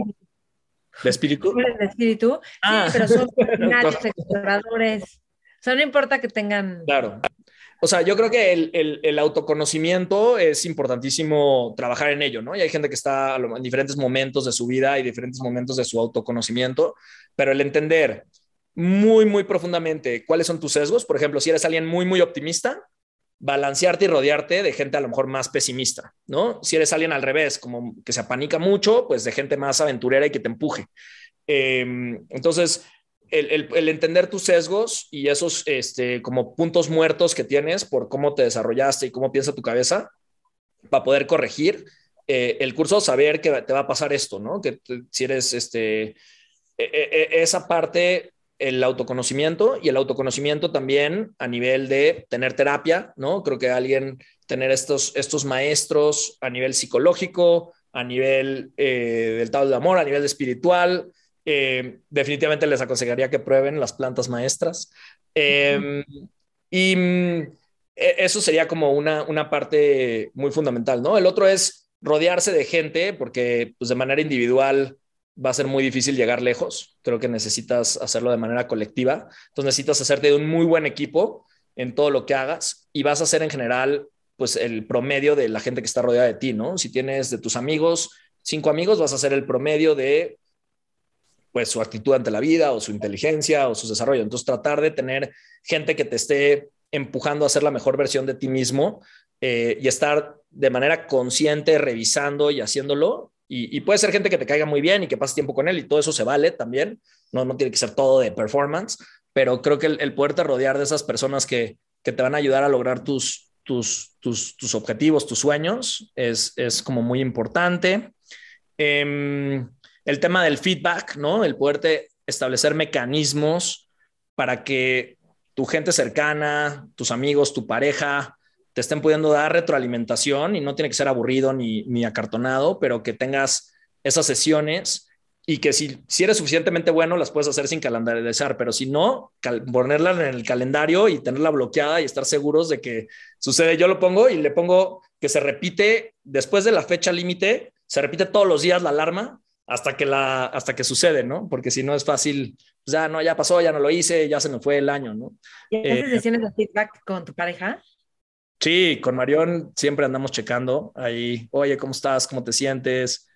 ¿De espíritu? De espíritu, sí, ah. pero son visionarios, exploradores. O sea, no importa que tengan... Claro. O sea, yo creo que el, el, autoconocimiento es importantísimo trabajar en ello, ¿no? Y hay gente que está en diferentes momentos de su vida y diferentes momentos de su autoconocimiento, pero el entender muy, muy profundamente cuáles son tus sesgos, por ejemplo, si eres alguien muy, muy optimista, balancearte y rodearte de gente a lo mejor más pesimista, ¿no? Si eres alguien al revés, como que se apanica mucho, pues de gente más aventurera y que te empuje. Em, entonces, el, entender tus sesgos y esos este, como puntos muertos que tienes por cómo te desarrollaste y cómo piensa tu cabeza para poder corregir eh, el curso, saber que te va a pasar esto, ¿no? Que si eres este, e, e, e, esa parte el autoconocimiento y el autoconocimiento también a nivel de tener terapia, ¿no? Creo que alguien tener estos, estos maestros a nivel psicológico, a nivel eh, del estado de amor, a nivel espiritual. Eh, definitivamente les aconsejaría que prueben las plantas maestras. Em, y mm, e, eso sería como una, una parte muy fundamental, ¿no? El otro es rodearse de gente, porque pues, de manera individual va a ser muy difícil llegar lejos. Creo que necesitas hacerlo de manera colectiva. Entonces necesitas hacerte de un muy buen equipo en todo lo que hagas y vas a ser en general pues el promedio de la gente que está rodeada de ti, ¿no? Si tienes de tus amigos, cinco amigos, vas a ser el promedio de pues su actitud ante la vida o su inteligencia o su desarrollo. Entonces tratar de tener gente que te esté empujando a ser la mejor versión de ti mismo eh, y estar de manera consciente revisando y haciéndolo y, puede ser gente que te caiga muy bien y que pases tiempo con él y todo eso se vale también. No, no tiene que ser todo de performance, pero creo que el, el poderte rodear de esas personas que, que, te van a ayudar a lograr tus, tus, tus, tus objetivos, tus sueños, es, es como muy importante. Em, el tema del feedback, ¿no? El poderte establecer mecanismos para que tu gente cercana, tus amigos, tu pareja, te estén pudiendo dar retroalimentación y no tiene que ser aburrido ni, ni acartonado, pero que tengas esas sesiones y que si, si eres suficientemente bueno las puedes hacer sin calendarizar, pero si no, ponerla en el calendario y tenerla bloqueada y estar seguros de que sucede. Yo lo pongo y le pongo que se repite después de la fecha límite, se repite todos los días la alarma hasta que, la, hasta que sucede, ¿no? Porque si no es fácil, pues ya no, ya pasó, ya no lo hice, ya se me fue el año, ¿no? ¿Y haces eh, sesiones de feedback con tu pareja? Sí, con Marión siempre andamos checando ahí, oye, ¿cómo estás? ¿Cómo te sientes?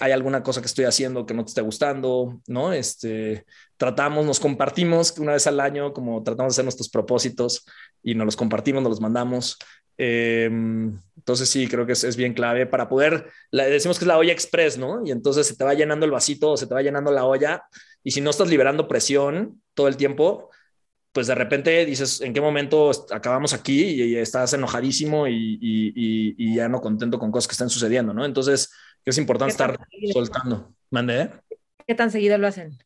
¿Hay alguna cosa que estoy haciendo que no te esté gustando? ¿No? Este, tratamos, nos compartimos una vez al año, como tratamos de hacer nuestros propósitos y nos los compartimos, nos los mandamos. Em, entonces sí, creo que es, es, bien clave para poder, decimos que es la olla express, ¿no? Y entonces se te va llenando el vasito o se te va llenando la olla y si no estás liberando presión todo el tiempo, pues de repente dices, ¿en qué momento acabamos aquí? Y, estás enojadísimo y, ya no contento con cosas que están sucediendo, ¿no? Entonces, que es importante estar soltando. ¿Mande? ¿Qué tan seguido lo hacen?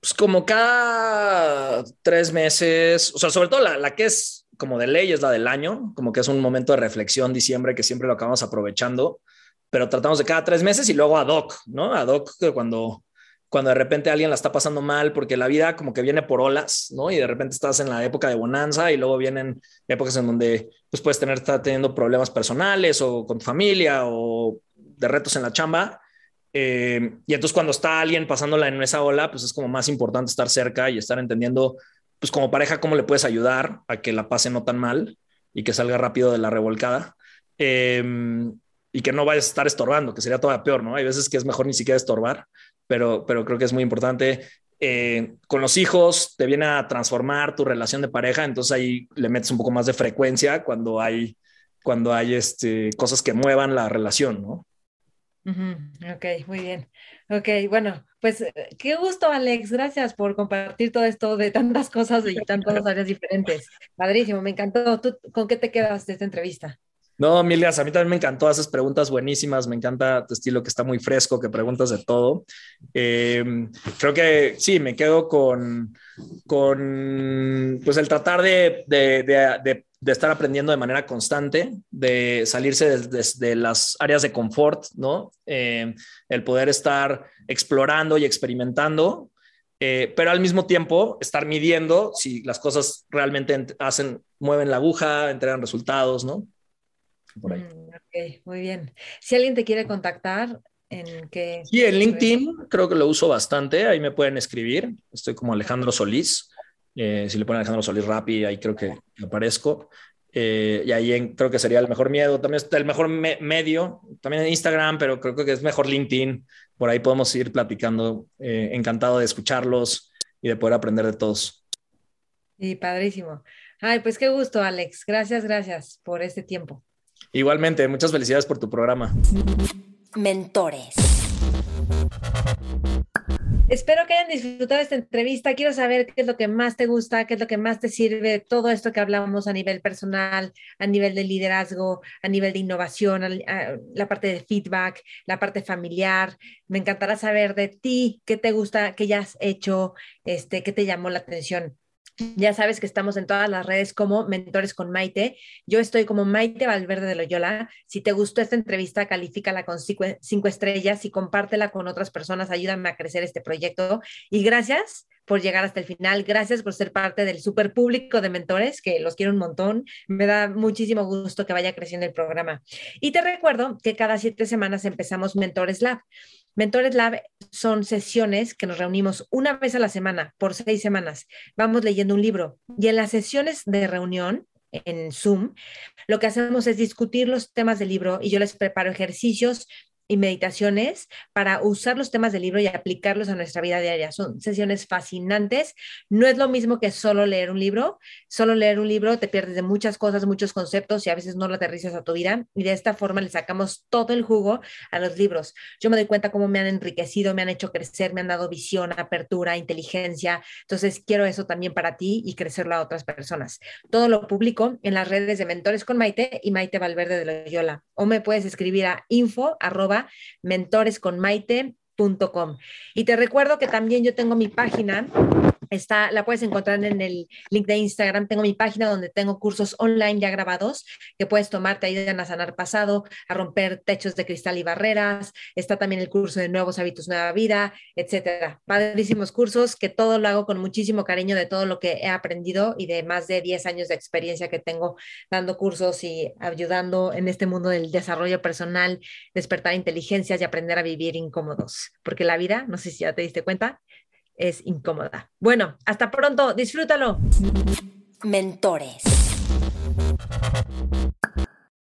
Pues como cada tres meses, o sea, sobre todo la, la que es como de ley es la del año, como que es un momento de reflexión, diciembre, que siempre lo acabamos aprovechando, pero tratamos de cada tres meses y luego ad hoc, ¿no? Ad hoc, cuando, cuando de repente alguien la está pasando mal, porque la vida como que viene por olas, ¿no? Y de repente estás en la época de bonanza y luego vienen épocas en donde pues puedes tener, estar teniendo problemas personales o con tu familia o de retos en la chamba. Eh, y entonces cuando está alguien pasándola en esa ola, pues es como más importante estar cerca y estar entendiendo pues como pareja, cómo le puedes ayudar a que la pase no tan mal y que salga rápido de la revolcada. Em, y que no vayas a estar estorbando, que sería todavía peor, ¿no? Hay veces que es mejor ni siquiera estorbar, pero, pero creo que es muy importante. Eh, con los hijos te viene a transformar tu relación de pareja, entonces ahí le metes un poco más de frecuencia cuando hay, cuando hay este, cosas que muevan la relación, ¿no? Ok, muy bien. Ok, bueno, pues eh, qué gusto, Alex. Gracias por compartir todo esto de tantas cosas y tantas áreas diferentes. Padrísimo, me encantó. ¿Tú con qué te quedas de esta entrevista? No, Milias, a mí también me encantó, haces preguntas buenísimas, me encanta tu estilo que está muy fresco, que preguntas de todo. Eh, creo que sí, me quedo con, con pues el tratar de, de, de, de estar aprendiendo de manera constante, de salirse de, las áreas de confort, ¿no? Eh, el poder estar explorando y experimentando, eh, pero al mismo tiempo estar midiendo si las cosas realmente hacen, mueven la aguja, entregan resultados, ¿no? Por ahí. Mm, ok, muy bien. Si alguien te quiere contactar, ¿en qué? Sí, en LinkedIn creo que lo uso bastante, ahí me pueden escribir, estoy como Alejandro Solís. Eh, si le ponen Alejandro Solís Rappi, ahí creo que aparezco. Eh, y ahí creo que sería el mejor miedo. También está el mejor medio, también en Instagram, pero creo, que es mejor LinkedIn. Por ahí podemos ir platicando. Eh, encantado de escucharlos y de poder aprender de todos. Sí, padrísimo. Ay, pues qué gusto, Alex. Gracias, gracias por este tiempo. Igualmente, muchas felicidades por tu programa. Mentores. Espero que hayan disfrutado esta entrevista. Quiero saber qué es lo que más te gusta, qué es lo que más te sirve, todo esto que hablamos a nivel personal, a nivel de liderazgo, a nivel de innovación, la parte de feedback, la parte familiar. Me encantará saber de ti, qué te gusta, qué ya has hecho, este, qué te llamó la atención. Ya sabes que estamos en todas las redes como Mentores con Maite. Yo estoy como Maite Valverde de Loyola. Si te gustó esta entrevista, califícala con cinco, estrellas y compártela con otras personas. Ayúdame a crecer este proyecto. Y gracias por llegar hasta el final. Gracias por ser parte del super público de mentores, que los quiero un montón. Me da muchísimo gusto que vaya creciendo el programa. Y te recuerdo que cada siete semanas empezamos Mentores Lab. Mentores Lab son sesiones que nos reunimos una vez a la semana por seis semanas. Vamos leyendo un libro y en las sesiones de reunión en Zoom, lo que hacemos es discutir los temas del libro y yo les preparo ejercicios y meditaciones para usar los temas del libro y aplicarlos a nuestra vida diaria. Son sesiones fascinantes. No es lo mismo que solo leer un libro. Solo leer un libro te pierdes de muchas cosas, muchos conceptos y a veces no lo aterrizas a tu vida. Y de esta forma le sacamos todo el jugo a los libros. Yo me doy cuenta cómo me han enriquecido, me han hecho crecer, me han dado visión, apertura, inteligencia. Entonces quiero eso también para ti y crecerlo a otras personas. Todo lo publico en las redes de Mentores con Maite y Maite Valverde de Loyola. O me puedes escribir a info mentoresconmaite.com. Y te recuerdo que también yo tengo mi página Está, la puedes encontrar en el link de Instagram. Tengo mi página donde tengo cursos online ya grabados que puedes tomar, te ayudan a sanar pasado, a romper techos de cristal y barreras. Está también el curso de nuevos hábitos, nueva vida, etcétera. Padrísimos cursos que todo lo hago con muchísimo cariño de todo lo que he aprendido y de más de 10 años de experiencia que tengo dando cursos y ayudando en este mundo del desarrollo personal, despertar inteligencias y aprender a vivir incómodos. Porque la vida, no sé si ya te diste cuenta, es incómoda. Bueno, hasta pronto, disfrútalo. Mentores.